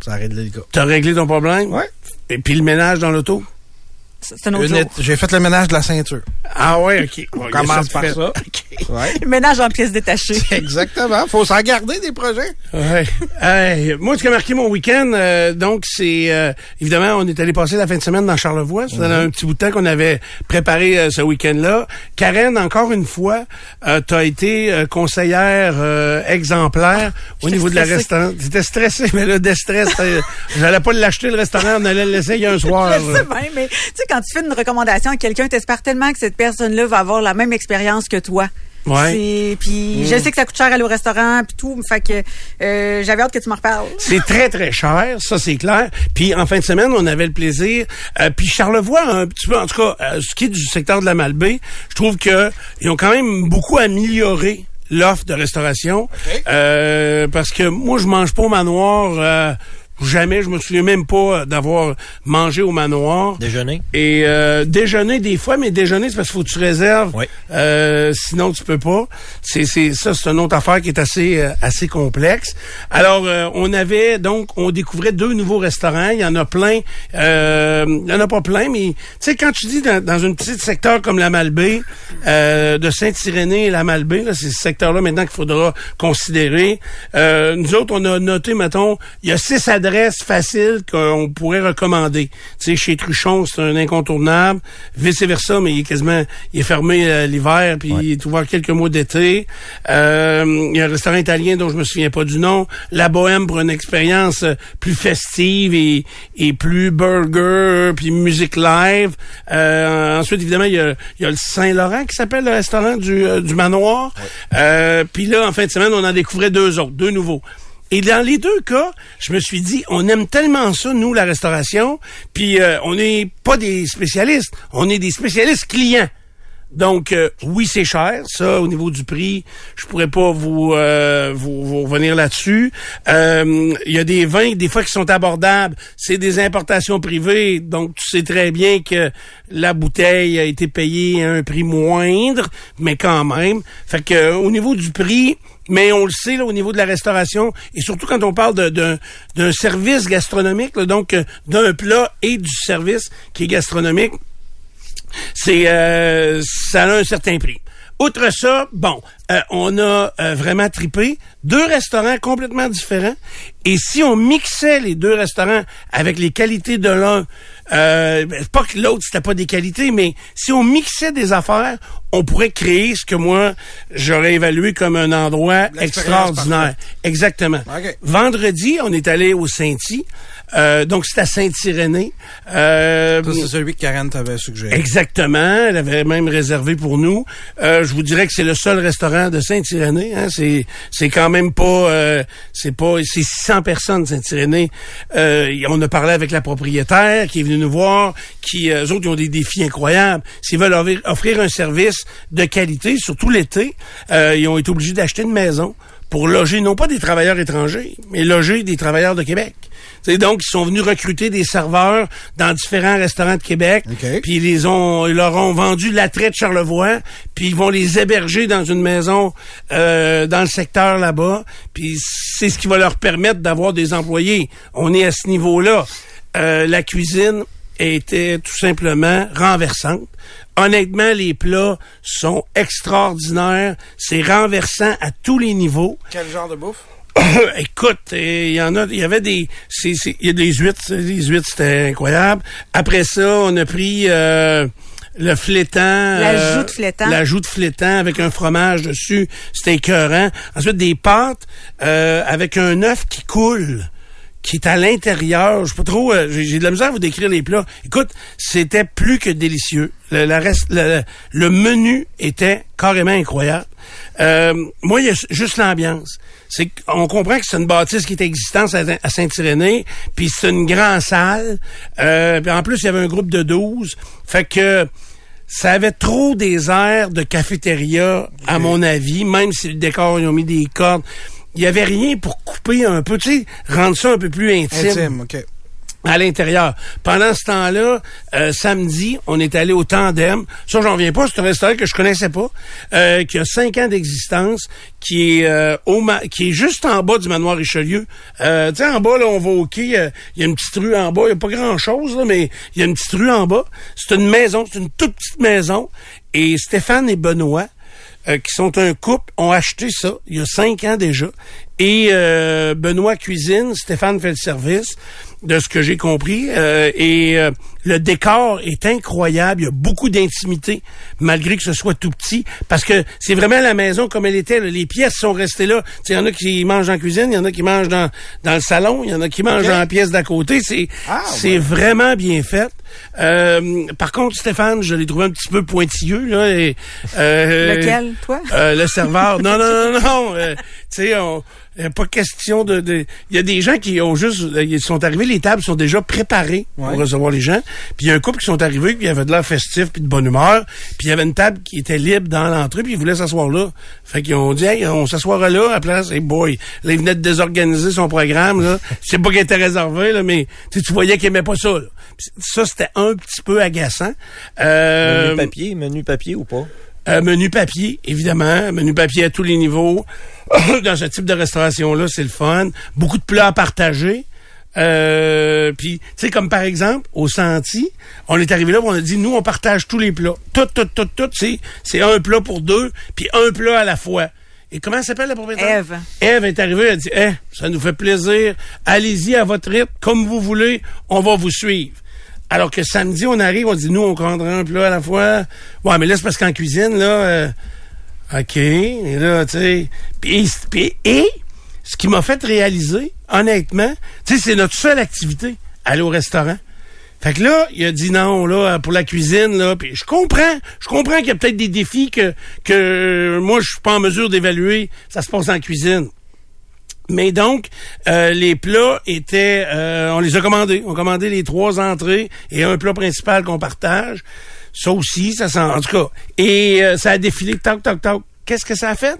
Ça a réglé le gars. t'as réglé ton problème? Ouais. Et puis le ménage dans l'auto? C'est un autre Une jour. éte- J'ai fait le ménage de la ceinture. Ah ouais, OK. On commence par ça. OK. Ouais. <laughs> Ménage en pièces détachées. <laughs> Exactement. Faut s'en garder des projets. Ouais. Hey, moi, ce qui a marqué mon week-end, euh, donc, c'est... euh, évidemment, on est allé passer la fin de semaine dans Charlevoix. Ça faisait un petit bout de temps qu'on avait préparé euh, ce week-end-là. Karen, encore une fois, euh, t'as été euh, conseillère euh, exemplaire au J'étais niveau de la restaurant. T'étais stressé, mais là, de stress, euh, j'allais pas l'acheter, le restaurant, on allait le laisser il y a un soir. <laughs> Je sais bien, mais tu sais, quand tu fais une recommandation à quelqu'un, t'espères tellement que cette personne-là va avoir la même expérience que toi. Ouais. Puis je sais que ça coûte cher aller au restaurant puis tout, fait que euh, j'avais hâte que tu m'en reparles. <laughs> C'est très, très cher, ça c'est clair. Puis en fin de semaine, on avait le plaisir. euh, puis Charlevoix, un petit peu, en tout cas, euh, ce qui est du secteur de la Malbaie, je trouve que ils ont quand même beaucoup amélioré l'offre de restauration. Euh, parce que moi, je mange pas au manoir. Euh, Jamais, je me souviens même pas d'avoir mangé au manoir. Déjeuner? Et euh, déjeuner des fois, mais déjeuner, c'est parce qu'il faut que tu réserves. Oui. Euh, sinon, tu peux pas. C'est, c'est ça, c'est une autre affaire qui est assez euh, assez complexe. Alors, euh, on avait donc, on découvrait deux nouveaux restaurants. Il y en a plein. Euh, il y en a pas plein, mais tu sais, quand tu dis dans, dans un petit secteur comme la Malbaie, euh, de Saint-Irénée et la Malbaie, là, c'est ce secteur-là maintenant qu'il faudra considérer. Euh, nous autres, on a noté, mettons, il y a six adresses faciles qu'on pourrait recommander. Tu sais, chez Truchon, c'est un incontournable. Vice versa, mais il est quasiment, il est fermé euh, l'hiver, puis il est ouvert quelques mois d'été. Euh, il y a un restaurant italien dont je me souviens pas du nom. La Bohème pour une expérience euh, plus festive et, et plus burger, puis musique live. Euh, ensuite, évidemment, il y a, il y a le Saint-Laurent qui s'appelle le restaurant du, euh, du Manoir. Euh, puis là, en fin de semaine, on en découvrait deux autres, deux nouveaux. Et dans les deux cas, je me suis dit, on aime tellement ça, nous, la restauration, puis euh, on n'est pas des spécialistes, on est des spécialistes clients. Donc, euh, oui, c'est cher. Ça, au niveau du prix, je pourrais pas vous euh, vous, revenir là-dessus. Euh, Il y a des vins, des fois, qui sont abordables. C'est des importations privées, donc tu sais très bien que la bouteille a été payée à un prix moindre, mais quand même. Fait que euh, au niveau du prix, mais on le sait là, au niveau de la restauration, et surtout quand on parle d'un service gastronomique, donc d'un plat et du service qui est gastronomique, c'est euh, ça a un certain prix. Outre ça, bon, euh, on a euh, vraiment tripé deux restaurants complètement différents. Et si on mixait les deux restaurants avec les qualités de l'un, euh, pas que l'autre c'était pas des qualités, mais si on mixait des affaires, on pourrait créer ce que moi j'aurais évalué comme un endroit extraordinaire. parfaite. Exactement. Vendredi, on est allé au Saint-Y. Euh, donc c'est à Saint-Irénée. Euh, c'est celui que Karen t'avait suggéré. Exactement, elle avait même réservé pour nous. Euh, je vous dirais que c'est le seul restaurant de Saint-Irénée. Hein. C'est c'est quand même pas euh, c'est pas c'est 600 personnes Saint-Irénée. Euh, et on a parlé avec la propriétaire qui est venue nous voir, qui eux autres ils ont des défis incroyables. S'ils veulent offrir, offrir un service de qualité, surtout l'été, euh, ils ont été obligés d'acheter une maison pour loger non pas des travailleurs étrangers, mais loger des travailleurs de Québec. C'est donc ils sont venus recruter des serveurs dans différents restaurants de Québec, puis ils les ont ils leur ont vendu l'attrait de Charlevoix, puis ils vont les héberger dans une maison euh, dans le secteur là-bas, puis c'est ce qui va leur permettre d'avoir des employés. On est à ce niveau-là. Euh, la cuisine était tout simplement renversante. Honnêtement, les plats sont extraordinaires. C'est renversant à tous les niveaux. Quel genre de bouffe? <coughs> Écoute, euh, il y en a, il y avait des, il y a des huîtres, les huîtres c'était incroyable. Après ça, on a pris euh, le flétan, La joue de flétan. la joue de flétan avec un fromage dessus, c'était écœurant. Ensuite des pâtes euh, avec un œuf qui coule qui est à l'intérieur. Je sais pas trop, euh, j'ai de la misère à vous décrire les plats. Écoute, c'était plus que délicieux. Le, la reste, le, le menu était carrément incroyable. Euh, moi, il y a juste l'ambiance. C'est qu'on comprend que c'est une bâtisse qui est existante à, Saint-Irénée, puis c'est une grande salle. Euh, puis en plus, il y avait un groupe de 12. Fait que ça avait trop des airs de cafétéria, à mon avis, même si le décor, ils ont mis des cordes. Il y avait rien pour couper un peu, tu sais, rendre ça un peu plus intime Intime, OK. à l'intérieur. Pendant ce temps-là, euh, samedi, on est allé au Tandem. Ça, j'en reviens pas. C'est un restaurant que je connaissais pas, euh, qui a cinq ans d'existence, qui est euh, au ma- qui est juste en bas du manoir Richelieu. Euh, tu sais, en bas, là, on va au quai. euh, Il y a une petite rue en bas. Il y a pas grand-chose, là, mais il y a une petite rue en bas. C'est une maison. C'est une toute petite maison. Et Stéphane et Benoît, euh, qui sont un couple, ont acheté ça il y a cinq ans déjà. Et euh, Benoît cuisine, Stéphane fait le service, de ce que j'ai compris. Euh, et euh, le décor est incroyable. Il y a beaucoup d'intimité, malgré que ce soit tout petit, parce que c'est vraiment la maison comme elle était. là. Les pièces sont restées là. Tu sais, Il y en a qui mangent en cuisine, il y en a qui mangent dans, dans le salon, il y en a qui mangent dans la pièce d'à côté. C'est Ah, c'est vraiment bien fait. Euh, par contre, Stéphane, je l'ai trouvé un petit peu pointilleux. Là, et, euh, Lequel, toi? euh, le serveur. Non, non, non, non. euh, <laughs> tu sais, on- a pas question de. de- Il y a des gens qui ont juste. Ils sont arrivés, les tables sont déjà préparées Ouais. pour recevoir les gens. Puis il y a un couple qui sont arrivés, puis il y avait de l'air festif, puis de bonne humeur. Puis il y avait une table qui était libre dans l'entrée, puis ils voulaient s'asseoir là. Fait qu'ils ont dit, hey, on s'assoira là à la place. Hey boy, là, il venait de désorganiser son programme. Là. Je sais pas qu'il était réservé, là, mais tu voyais qu'il aimait pas ça. là. Ça, c'était un petit peu agaçant. Euh, Menu papier, menu papier ou pas? euh, menu papier, évidemment. Menu papier à tous les niveaux. <coughs> Dans ce type de restauration-là, c'est le fun. Beaucoup de plats à partager. Euh, puis, tu sais, comme par exemple, au Senti, on est arrivé là, on a dit, nous, on partage tous les plats. Tout, tout, tout, tout, c'est, c'est un plat pour deux, puis un plat à la fois. Et comment s'appelle la propriétaire? Ève. Ève est arrivée, elle a dit, eh, ça nous fait plaisir. Allez-y à votre rythme, comme vous voulez, on va vous suivre. Alors que samedi, on arrive, on dit, nous, on prendra un plat à la fois. Ouais, mais là, c'est parce qu'en cuisine, là, euh, OK, et là, tu sais, puis- et ce qui m'a fait réaliser, honnêtement, tu sais, c'est notre seule activité, aller au restaurant. Fait que là, il a dit non, là, pour la cuisine, là, puis je comprends, je comprends qu'il y a peut-être des défis que, que moi, je suis pas en mesure d'évaluer, ça se passe en cuisine. Mais donc, euh, les plats étaient, euh, on les a commandés. On a commandé les trois entrées et un plat principal qu'on partage. Ça aussi, ça sent, en tout cas. Et euh, ça a défilé, toc, toc, toc. Qu'est-ce que ça a fait?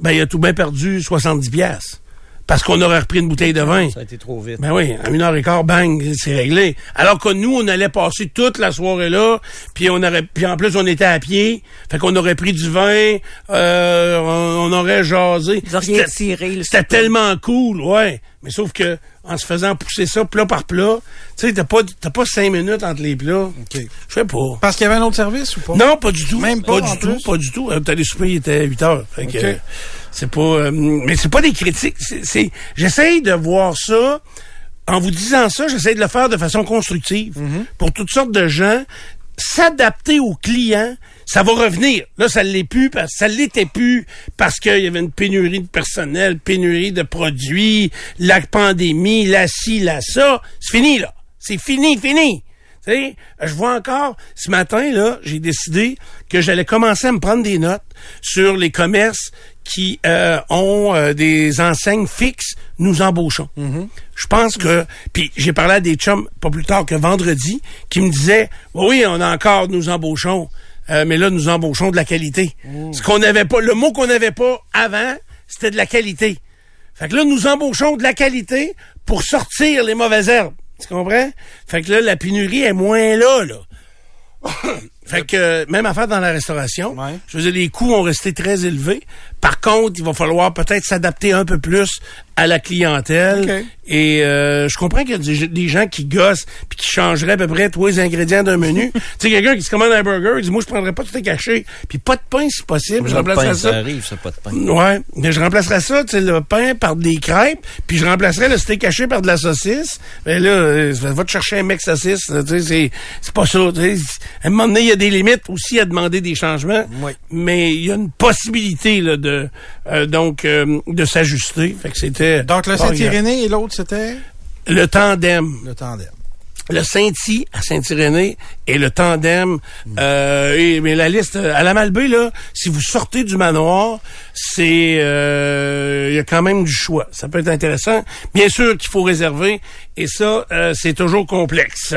Ben, il a tout bien perdu 70 pièces Parce qu'on aurait repris une bouteille de vin. Ça a été trop vite. Ben oui, à une heure et quart, bang, c'est réglé. Alors que nous, on allait passer toute la soirée là, puis on aurait, puis en plus on était à pied, fait qu'on aurait pris du vin, euh, on, on aurait jasé. Vous auriez C'était- le tellement cool, ouais. Mais sauf que en se faisant pousser ça plat par plat, tu sais, t'as pas, t'as pas cinq minutes entre les plats. OK. Je sais pas. Parce qu'il y avait un autre service ou pas? Non, pas du tout. Même pas, en du tout, pas du tout. Euh, T'as les soupers, il était 8 heures. Fait que, Ok. euh, c'est pas, euh, mais c'est pas des critiques. C'est, j'essaye de voir ça. En vous disant ça, j'essaie de le faire de façon constructive. Mhm. Pour toutes sortes de gens, s'adapter aux clients, ça va revenir. Là, ça l'est plus, parce, ça l'était plus parce qu'il y avait une pénurie de personnel, pénurie de produits, la pandémie, la ci, la ça. C'est fini, là. C'est fini, fini. Tu sais, je vois encore, ce matin, là, j'ai décidé que j'allais commencer à me prendre des notes sur les commerces qui euh, ont euh, des enseignes fixes, nous embauchons. Je pense que... Puis j'ai parlé à des chums, pas plus tard que vendredi, qui me disaient, oui, on a encore nous embauchons, euh, mais là, nous embauchons de la qualité. Ce qu'on n'avait pas, le mot qu'on n'avait pas avant, c'était de la qualité. Fait que là, nous embauchons de la qualité pour sortir les mauvaises herbes. Tu comprends? Fait que là, la pénurie est moins là, là. <coughs> fait que, euh, même affaire dans la restauration, Ouais. je veux dire, les coûts ont resté très élevés. Par contre, il va falloir peut-être s'adapter un peu plus à la clientèle. OK. Et euh, je comprends qu'il y a des, des gens qui gossent puis qui changeraient à peu près tous les ingrédients d'un menu. <laughs> tu sais, quelqu'un qui se commande un burger, il dit, moi, je prendrais pas tout est caché. Puis pas de pain, si possible. Je Le remplacerais pain, ça. ça arrive, ça, pas de pain. Ouais, mais je remplacerais ça, tu sais, le pain par des crêpes, puis je remplacerais le steak haché par de la saucisse. Mais là, euh, va te chercher un mec saucisse, tu sais, c'est, c'est pas ça. tu sais. À un moment donné, il y a des limites aussi à demander des changements, Oui. mais il y a une possibilité là, de euh, donc euh, de s'ajuster. Fait que c'était Donc, le Saint-Irénée et l'autre, c'était? Le tandem le tandem. le Saint-Y à Saint-Irénée et le tandem. Euh, et, mais la liste, à la Malbaie, là, si vous sortez du manoir, c'est euh, il y a quand même du choix. Ça peut être intéressant. Bien sûr qu'il faut réserver, et ça, euh, c'est toujours complexe.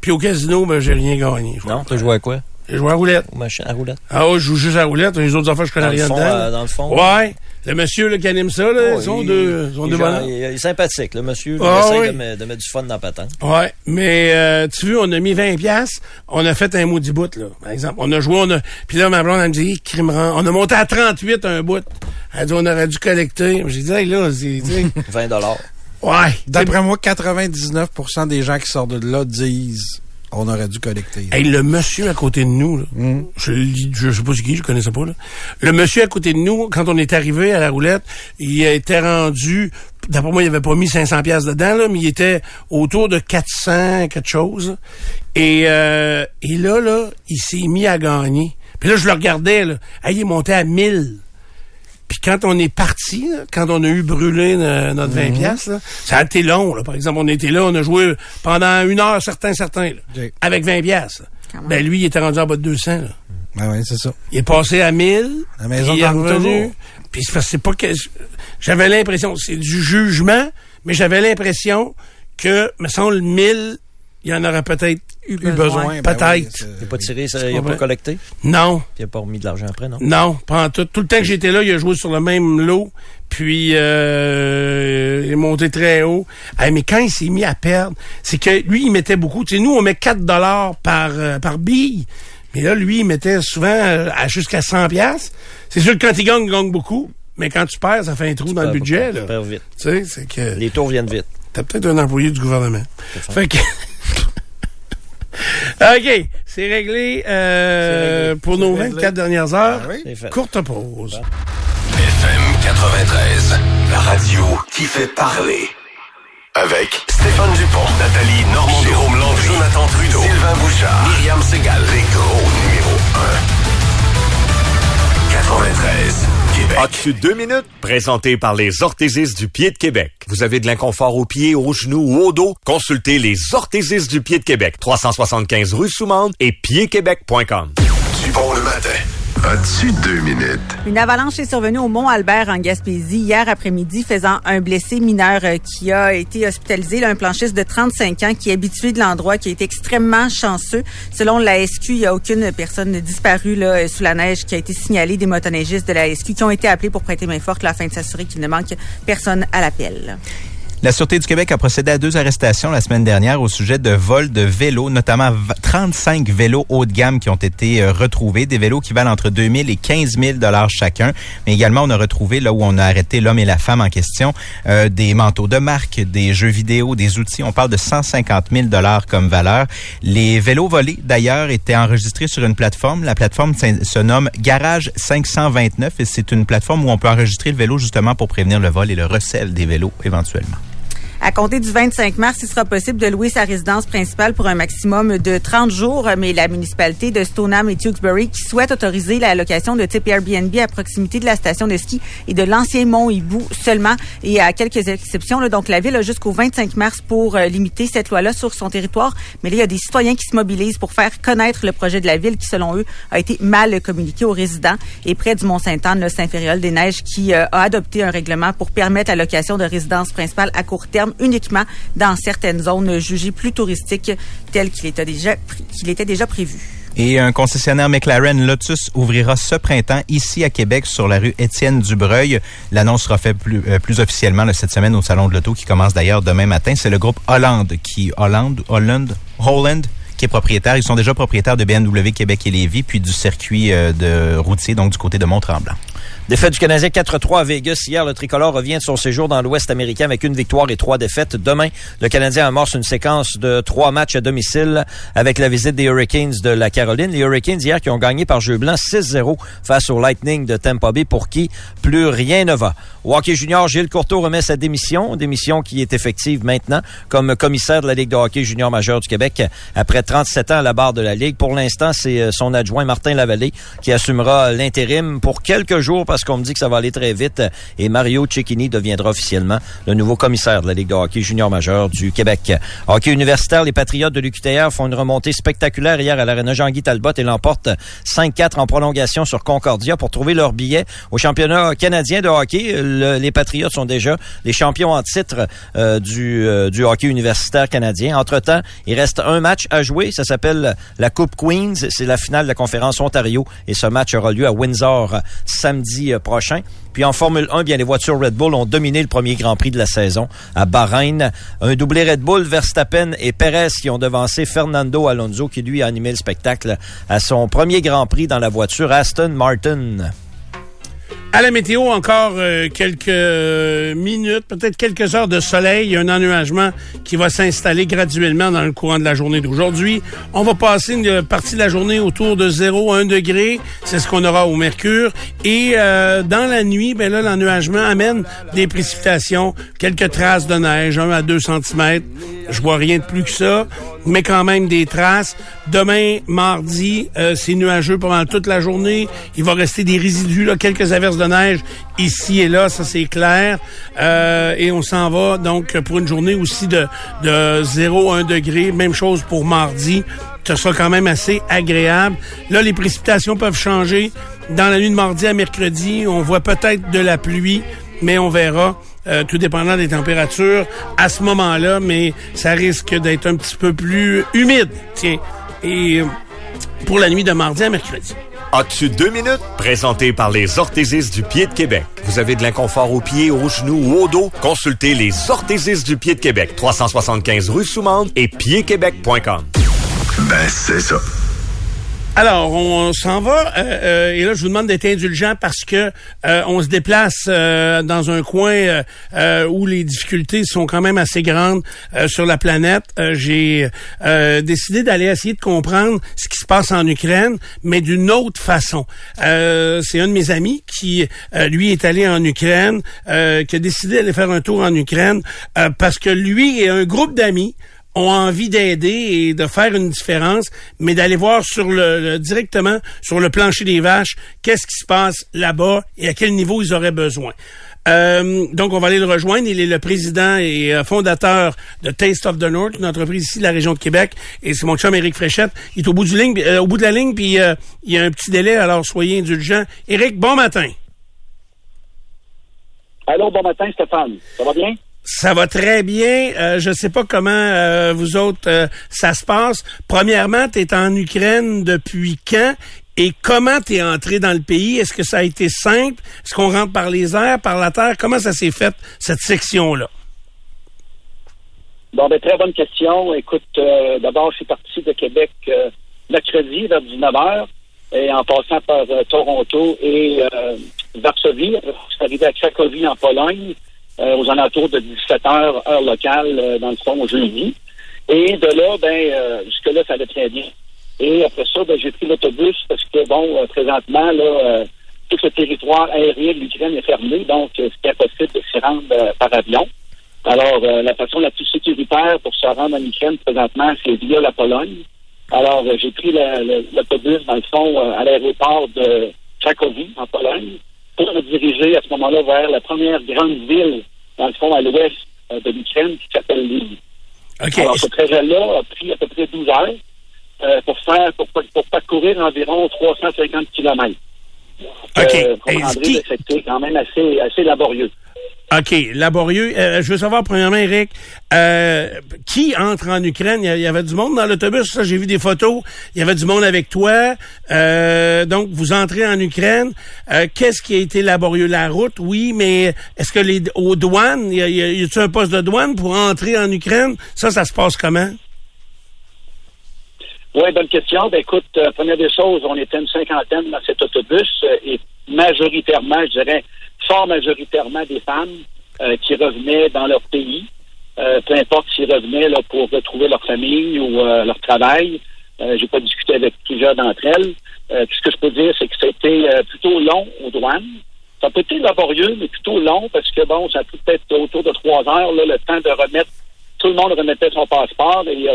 Puis au casino, ben, j'ai rien gagné. Non, t'as joué à quoi? J'ai joué à roulette. Machin, à roulette? Ah ouais, je joue juste à roulette. Les autres affaires, je connais Dans le rien fond, dedans. euh, dans le fond. Ouais. Le monsieur là, qui anime ça, là, ils sont Oh, deux, ils sont il deux est genre- bonhommes. il, est sympathique, le monsieur. Il Ah, essaie oui. de, me- de mettre du fun dans la patente. Ouais, mais euh, tu veux, on a mis 20 pièces, on a fait un maudit bout là. Par exemple, on a joué, on a puis là ma blonde elle me dit crime rend- on a monté à 38 un bout. Elle dit on aurait dû collecter. J'ai dit hey, là, c'est tu sais, <laughs> 20 dollars. ouais. D'après moi, 99% des gens qui sortent de là disent On aurait dû collecter. Hey, le monsieur à côté de nous, là, je, le lis- je sais pas c'est qui, je connaissais pas, là. Le monsieur à côté de nous, quand on est arrivé à la roulette, il était rendu, d'après moi, il avait pas mis 500 pièces dedans, là, mais il était autour de 400 quelque chose. Et, euh, et là, là, il s'est mis à gagner. Puis là, je le regardais, là. Hey, il est monté à 1000. Puis quand on est parti, là, quand on a eu brûlé no- notre 20 pièces, ça a été long. Là. Par exemple, on était là, on a joué pendant une heure, certains, certains, là, avec 20 pièces. Quand même. Ben lui, il était rendu en bas de 200. Là. Ben oui, c'est ça. Il est passé à 1000. La maison il est revenu. Puis c'est parce que c'est pas que j'avais l'impression, c'est du jugement, mais j'avais l'impression que, me semble, 1000, il y en aurait peut-être Eu Eu besoin. ben Peut-être. oui, Il n'a pas tiré, ça, il n'a pas collecté, Non. puis il n'a pas remis de l'argent après, non? Non, pas en tout. Tout le temps que j'étais là, il a joué sur le même lot, puis euh, il est monté très haut. Ah, mais quand il s'est mis à perdre, c'est que lui, il mettait beaucoup. Tu sais, nous, on met 4 dollars par, euh, par bille, mais là, lui, il mettait souvent euh, à jusqu'à 100 pièces. C'est sûr que quand il gagne, il gagne beaucoup, mais quand tu perds, ça fait un trou dans le budget. beaucoup, Là. tu perds vite. Tu sais, c'est que Les tours viennent vite. t'as peut-être un employé du gouvernement. Fait que... OK, c'est réglé, euh, pour nos réglé. 24 dernières heures. Ah oui? Courte pause. FM 93, la radio qui fait parler. Avec Stéphane Dupont, Nathalie Normand, Jérôme Landry, Jonathan Trudeau, Sylvain Bouchard, Myriam Segal, les gros numéro 1. 93, Québec. As-tu deux minutes? Présenté par les orthésistes du pied de Québec. Vous avez de l'inconfort aux pieds, aux genoux ou au dos? Consultez les orthésistes du pied de Québec. 375 rue Soumande et piedquebec.com. Le matin. Une avalanche est survenue au Mont-Albert en Gaspésie hier après-midi, faisant un blessé mineur euh, qui a été hospitalisé. Un planchiste de 35 ans qui est habitué de l'endroit, qui été extrêmement chanceux. Selon la SQ, il n'y a aucune personne disparue euh, sous la neige qui a été signalée des motoneigistes de la SQ qui ont été appelés pour prêter main forte afin de s'assurer qu'il ne manque personne à l'appel. La Sûreté du Québec a procédé à deux arrestations la semaine dernière au sujet de vols de vélos, notamment v- 35 vélos haut de gamme qui ont été euh, retrouvés, des vélos qui valent entre 2 000 et 15 000 dollars chacun. Mais également, on a retrouvé, là où on a arrêté l'homme et la femme en question, euh, des manteaux de marque, des jeux vidéo, des outils. On parle de 150 000 dollars comme valeur. Les vélos volés, d'ailleurs, étaient enregistrés sur une plateforme. La plateforme se nomme Garage 529 et c'est une plateforme où on peut enregistrer le vélo justement pour prévenir le vol et le recel des vélos éventuellement. À compter du 25 mars, il sera possible de louer sa résidence principale pour un maximum de 30 jours, mais la municipalité de Stoneham et Tewksbury qui souhaite autoriser la location de type Airbnb à proximité de la station de ski et de l'ancien Mont Hibou seulement et à quelques exceptions. donc la ville a jusqu'au 25 mars pour euh, limiter cette loi-là sur son territoire, mais là, il y a des citoyens qui se mobilisent pour faire connaître le projet de la ville qui, selon eux, a été mal communiqué aux résidents. Et près du Mont-Saint-Anne, le Saint-Fériol-des-Neiges qui euh, a adopté un règlement pour permettre la location de résidences principales à court terme uniquement dans certaines zones jugées plus touristiques telles qu'il était déjà, qu'il était déjà prévu. Et un concessionnaire McLaren Lotus ouvrira ce printemps ici à Québec sur la rue Étienne Dubreuil. L'annonce sera faite plus, euh, plus officiellement cette semaine au Salon de l'Auto qui commence d'ailleurs demain matin. C'est le groupe Hollande qui, Holland, qui est propriétaire. Ils sont déjà propriétaires de BMW Québec et Lévis, puis du circuit euh, de routier, donc du côté de Mont-Tremblant. Défaite du Canadien 4-3 à Vegas hier. Le tricolore revient de son séjour dans l'Ouest américain avec une victoire et trois défaites. Demain, le Canadien amorce une séquence de trois matchs à domicile avec la visite des Hurricanes de la Caroline. Les Hurricanes hier qui ont gagné par jeu blanc 6-0 face au Lightning de Tampa Bay pour qui plus rien ne va. Au hockey junior, Gilles Courteau remet sa démission, démission qui est effective maintenant comme commissaire de la Ligue de hockey junior majeur du Québec après 37 ans à la barre de la Ligue. Pour l'instant, c'est euh, son adjoint Martin Lavallée qui assumera l'intérim pour quelques jours parce qu'on me dit que ça va aller très vite et Mario Cecchini deviendra officiellement le nouveau commissaire de la Ligue de hockey junior majeur du Québec. Hockey universitaire, les Patriotes de l'UQTR font une remontée spectaculaire hier à l'Arena Jean-Guy Talbot et l'emportent 5-4 en prolongation sur Concordia pour trouver leur billet au championnat canadien de hockey. Le- les Patriotes sont déjà les champions en titre euh, du, euh, du hockey universitaire canadien. Entre-temps, il reste un match à jouer. Ça s'appelle la Coupe Queens. C'est la finale de la conférence Ontario et ce match aura lieu à Windsor euh, euh, prochain. Puis en Formule 1, bien les voitures Red Bull ont dominé le premier Grand Prix de la saison à Bahreïn. Un doublé Red Bull, Verstappen et Perez qui ont devancé Fernando Alonso qui lui a animé le spectacle à son premier Grand Prix dans la voiture Aston Martin. À la météo, encore euh, quelques minutes, peut-être quelques heures de soleil. Il y a un ennuagement qui va s'installer graduellement dans le courant de la journée d'aujourd'hui. On va passer une partie de la journée autour de 0 1 degré. C'est ce qu'on aura au mercure. Et euh, dans la nuit, ben là, l'ennuagement amène des précipitations, quelques traces de neige, 1 à 2 cm. Je vois rien de plus que ça, mais quand même des traces. Demain, mardi, euh, c'est nuageux pendant toute la journée. Il va rester des résidus, là, quelques averses de neige ici et là, ça c'est clair. Euh, et on s'en va donc pour une journée aussi de, de 0 1 degré. Même chose pour mardi. Ça sera quand même assez agréable. Là, les précipitations peuvent changer. Dans la nuit de mardi à mercredi, on voit peut-être de la pluie, mais on verra. Euh, tout dépendant des températures à ce moment-là, mais ça risque d'être un petit peu plus humide. Tiens, et pour la nuit de mardi à mercredi. As-tu deux minutes? Présenté par les orthésistes du pied de Québec. Vous avez de l'inconfort aux pieds, aux genoux ou au dos? Consultez les orthésistes du pied de Québec. 375 rue Soumande et piedquebec.com. Ben, c'est ça. Alors, on s'en va euh, euh, et là, je vous demande d'être indulgent parce que euh, on se déplace dans un coin où les difficultés sont quand même assez grandes sur la planète. J'ai décidé d'aller essayer de comprendre ce qui se passe en Ukraine, mais d'une autre façon. C'est un de mes amis qui, lui, est allé en Ukraine, qui a décidé d'aller faire un tour en Ukraine parce que lui et un groupe d'amis ont envie d'aider et de faire une différence, mais d'aller voir sur le, directement sur le plancher des vaches qu'est-ce qui se passe là-bas et à quel niveau ils auraient besoin. Euh, donc, on va aller le rejoindre. Il est le président et euh, fondateur de Taste of the North, une entreprise ici de la région de Québec. Et c'est mon chum Éric Fréchette. Il est au bout du ligne, euh, au bout de la ligne, puis il y a un petit délai, alors soyez indulgents. Éric, bon matin. Allô, bon matin, Stéphane. Ça va bien? Ça va très bien. Euh, je ne sais pas comment euh, vous autres euh, ça se passe. Premièrement, tu es en Ukraine depuis quand? Et comment tu es entré dans le pays? Est-ce que ça a été simple? Est-ce qu'on rentre par les airs, par la terre? Comment ça s'est fait, cette section-là? Bon, ben, très bonne question. Écoute, d'abord, je suis parti de Québec mercredi vers 19h et en passant par Toronto et Varsovie. Je suis arrivé à Cracovie en Pologne. Euh, aux alentours de 17 heures, heure locale, euh, dans le fond, jeudi. Et de là, ben, euh, jusque-là, ça allait très bien. Et après ça, ben, j'ai pris l'autobus parce que, bon, présentement, là, tout le territoire aérien de l'Ukraine est fermé, donc c'est impossible de s'y rendre par avion. Alors, la façon la plus sécuritaire pour se rendre en Ukraine présentement, c'est via la Pologne. Alors, j'ai pris l'autobus, dans le fond, à l'aéroport de Cracovie, en Pologne, pour me diriger à ce moment-là vers la première grande ville dans le fond, à l'ouest euh, de l'Ukraine, qui s'appelle Lille. Alors, ce trajet-là a pris à peu près 12 heures euh, pour faire, pour, pour, parcourir environ 350 kilomètres. OK. Euh, C'était quand même assez, assez laborieux. OK, laborieux. Euh, je veux savoir, premièrement, Eric, euh, qui entre en Ukraine? Il y avait du monde dans l'autobus, ça, j'ai vu des photos. Il y avait du monde avec toi. Euh, donc, vous entrez en Ukraine. Qu'est-ce qui a été laborieux? La route, oui, mais est-ce que les aux douanes, y a, y a, un poste de douane pour entrer en Ukraine? Ça, ça se passe comment? Oui, bonne question. Ben, écoute, première des choses, on était une cinquantaine dans cet autobus et majoritairement, je dirais, fort majoritairement des femmes euh, qui revenaient dans leur pays, euh, peu importe s'ils revenaient là, pour retrouver leur famille ou euh, leur travail. J'ai pas discuté avec plusieurs d'entre elles. tout ce que je peux dire, c'est que c'était plutôt long aux douanes. Ça a été laborieux, mais plutôt long parce que bon, ça a pris peut-être autour de trois heures le temps de remettre. Tout le monde remettait son passeport et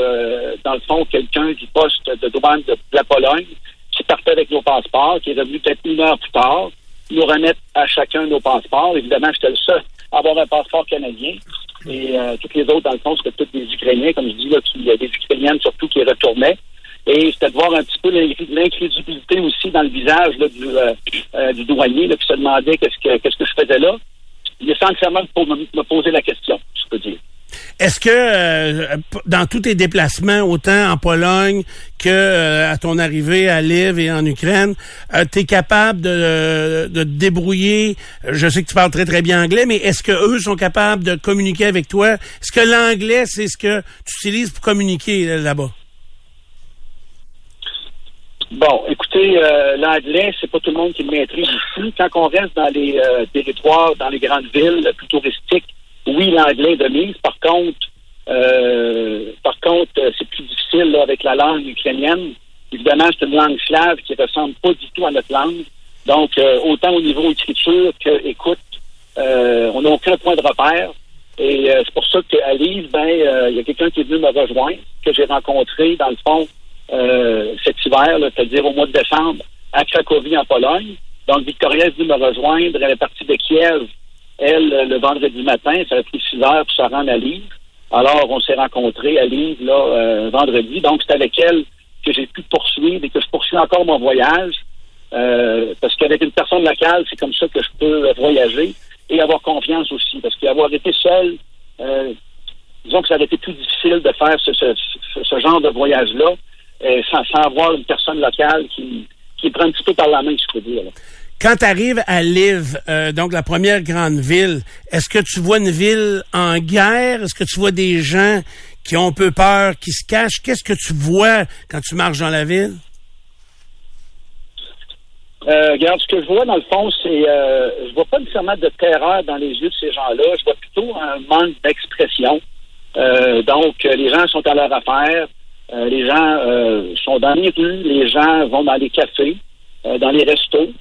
dans le fond, quelqu'un du poste de douane de la Pologne qui partait avec nos passeports, qui est revenu peut-être une heure plus tard, nous remettre à chacun nos passeports. Évidemment, j'étais le seul à avoir un passeport canadien. Et euh, toutes les autres, dans le fond, c'était tous des Ukrainiens, comme je dis, là, il y a des Ukrainiennes surtout qui retournaient. Et c'était de voir un petit peu l'incrédulité aussi dans le visage là, du, euh, euh, du douanier là, qui se demandait qu'est-ce que qu'est-ce que je faisais là. Il est sincèrement pour me, me poser la question, je peux dire. Est-ce que euh, dans tous tes déplacements, autant en Pologne que euh, à ton arrivée à Lviv et en Ukraine, euh, tu es capable de, te débrouiller? Je sais que tu parles très très bien anglais, mais est-ce que eux sont capables de communiquer avec toi? Est-ce que l'anglais, c'est ce que tu utilises pour communiquer là-bas? Bon, écoute, écoutez, euh, l'anglais, c'est pas tout le monde qui le maîtrise ici. Quand on reste dans les territoires, dans les grandes villes plus touristiques, oui, l'anglais domine. Par contre, euh, par contre, euh, c'est plus difficile là, avec la langue ukrainienne. Évidemment, c'est une langue slave qui ressemble pas du tout à notre langue. Donc, euh, autant au niveau écriture que écoute, euh, on n'a aucun point de repère. Et euh, c'est pour ça qu'à Lille, ben, euh, il y a quelqu'un qui est venu me rejoindre, que j'ai rencontré, dans le fond, cet hiver, c'est-à-dire au mois de décembre, à Cracovie, en Pologne. Donc, Victoria est venue me rejoindre. Elle est partie de Kiev, elle, le vendredi matin. Ça a pris six heures pour se rendre à Lille. Alors, on s'est rencontrés à Lille, là, euh, vendredi. Donc, c'est avec elle que j'ai pu poursuivre et que je poursuis encore mon voyage. Euh, parce qu'avec une personne locale, c'est comme ça que je peux voyager et avoir confiance aussi. Parce qu'avoir été seul, euh, disons que ça aurait été plus difficile de faire ce, ce, ce, genre de voyage-là euh, sans, sans avoir une personne locale qui, qui prend un petit peu par la main, je peux dire. là. Quand tu arrives à Lviv, euh, donc la première grande ville, est-ce que tu vois une ville en guerre? Est-ce que tu vois des gens qui ont un peu peur, qui se cachent? Qu'est-ce que tu vois quand tu marches dans la ville? Euh, regarde, ce que je vois, dans le fond, c'est euh, je vois pas nécessairement de terreur dans les yeux de ces gens-là. Je vois plutôt un manque d'expression. Euh, donc, les gens sont à leur affaire. Les gens sont dans les rues. Les gens vont dans les cafés, dans les restos.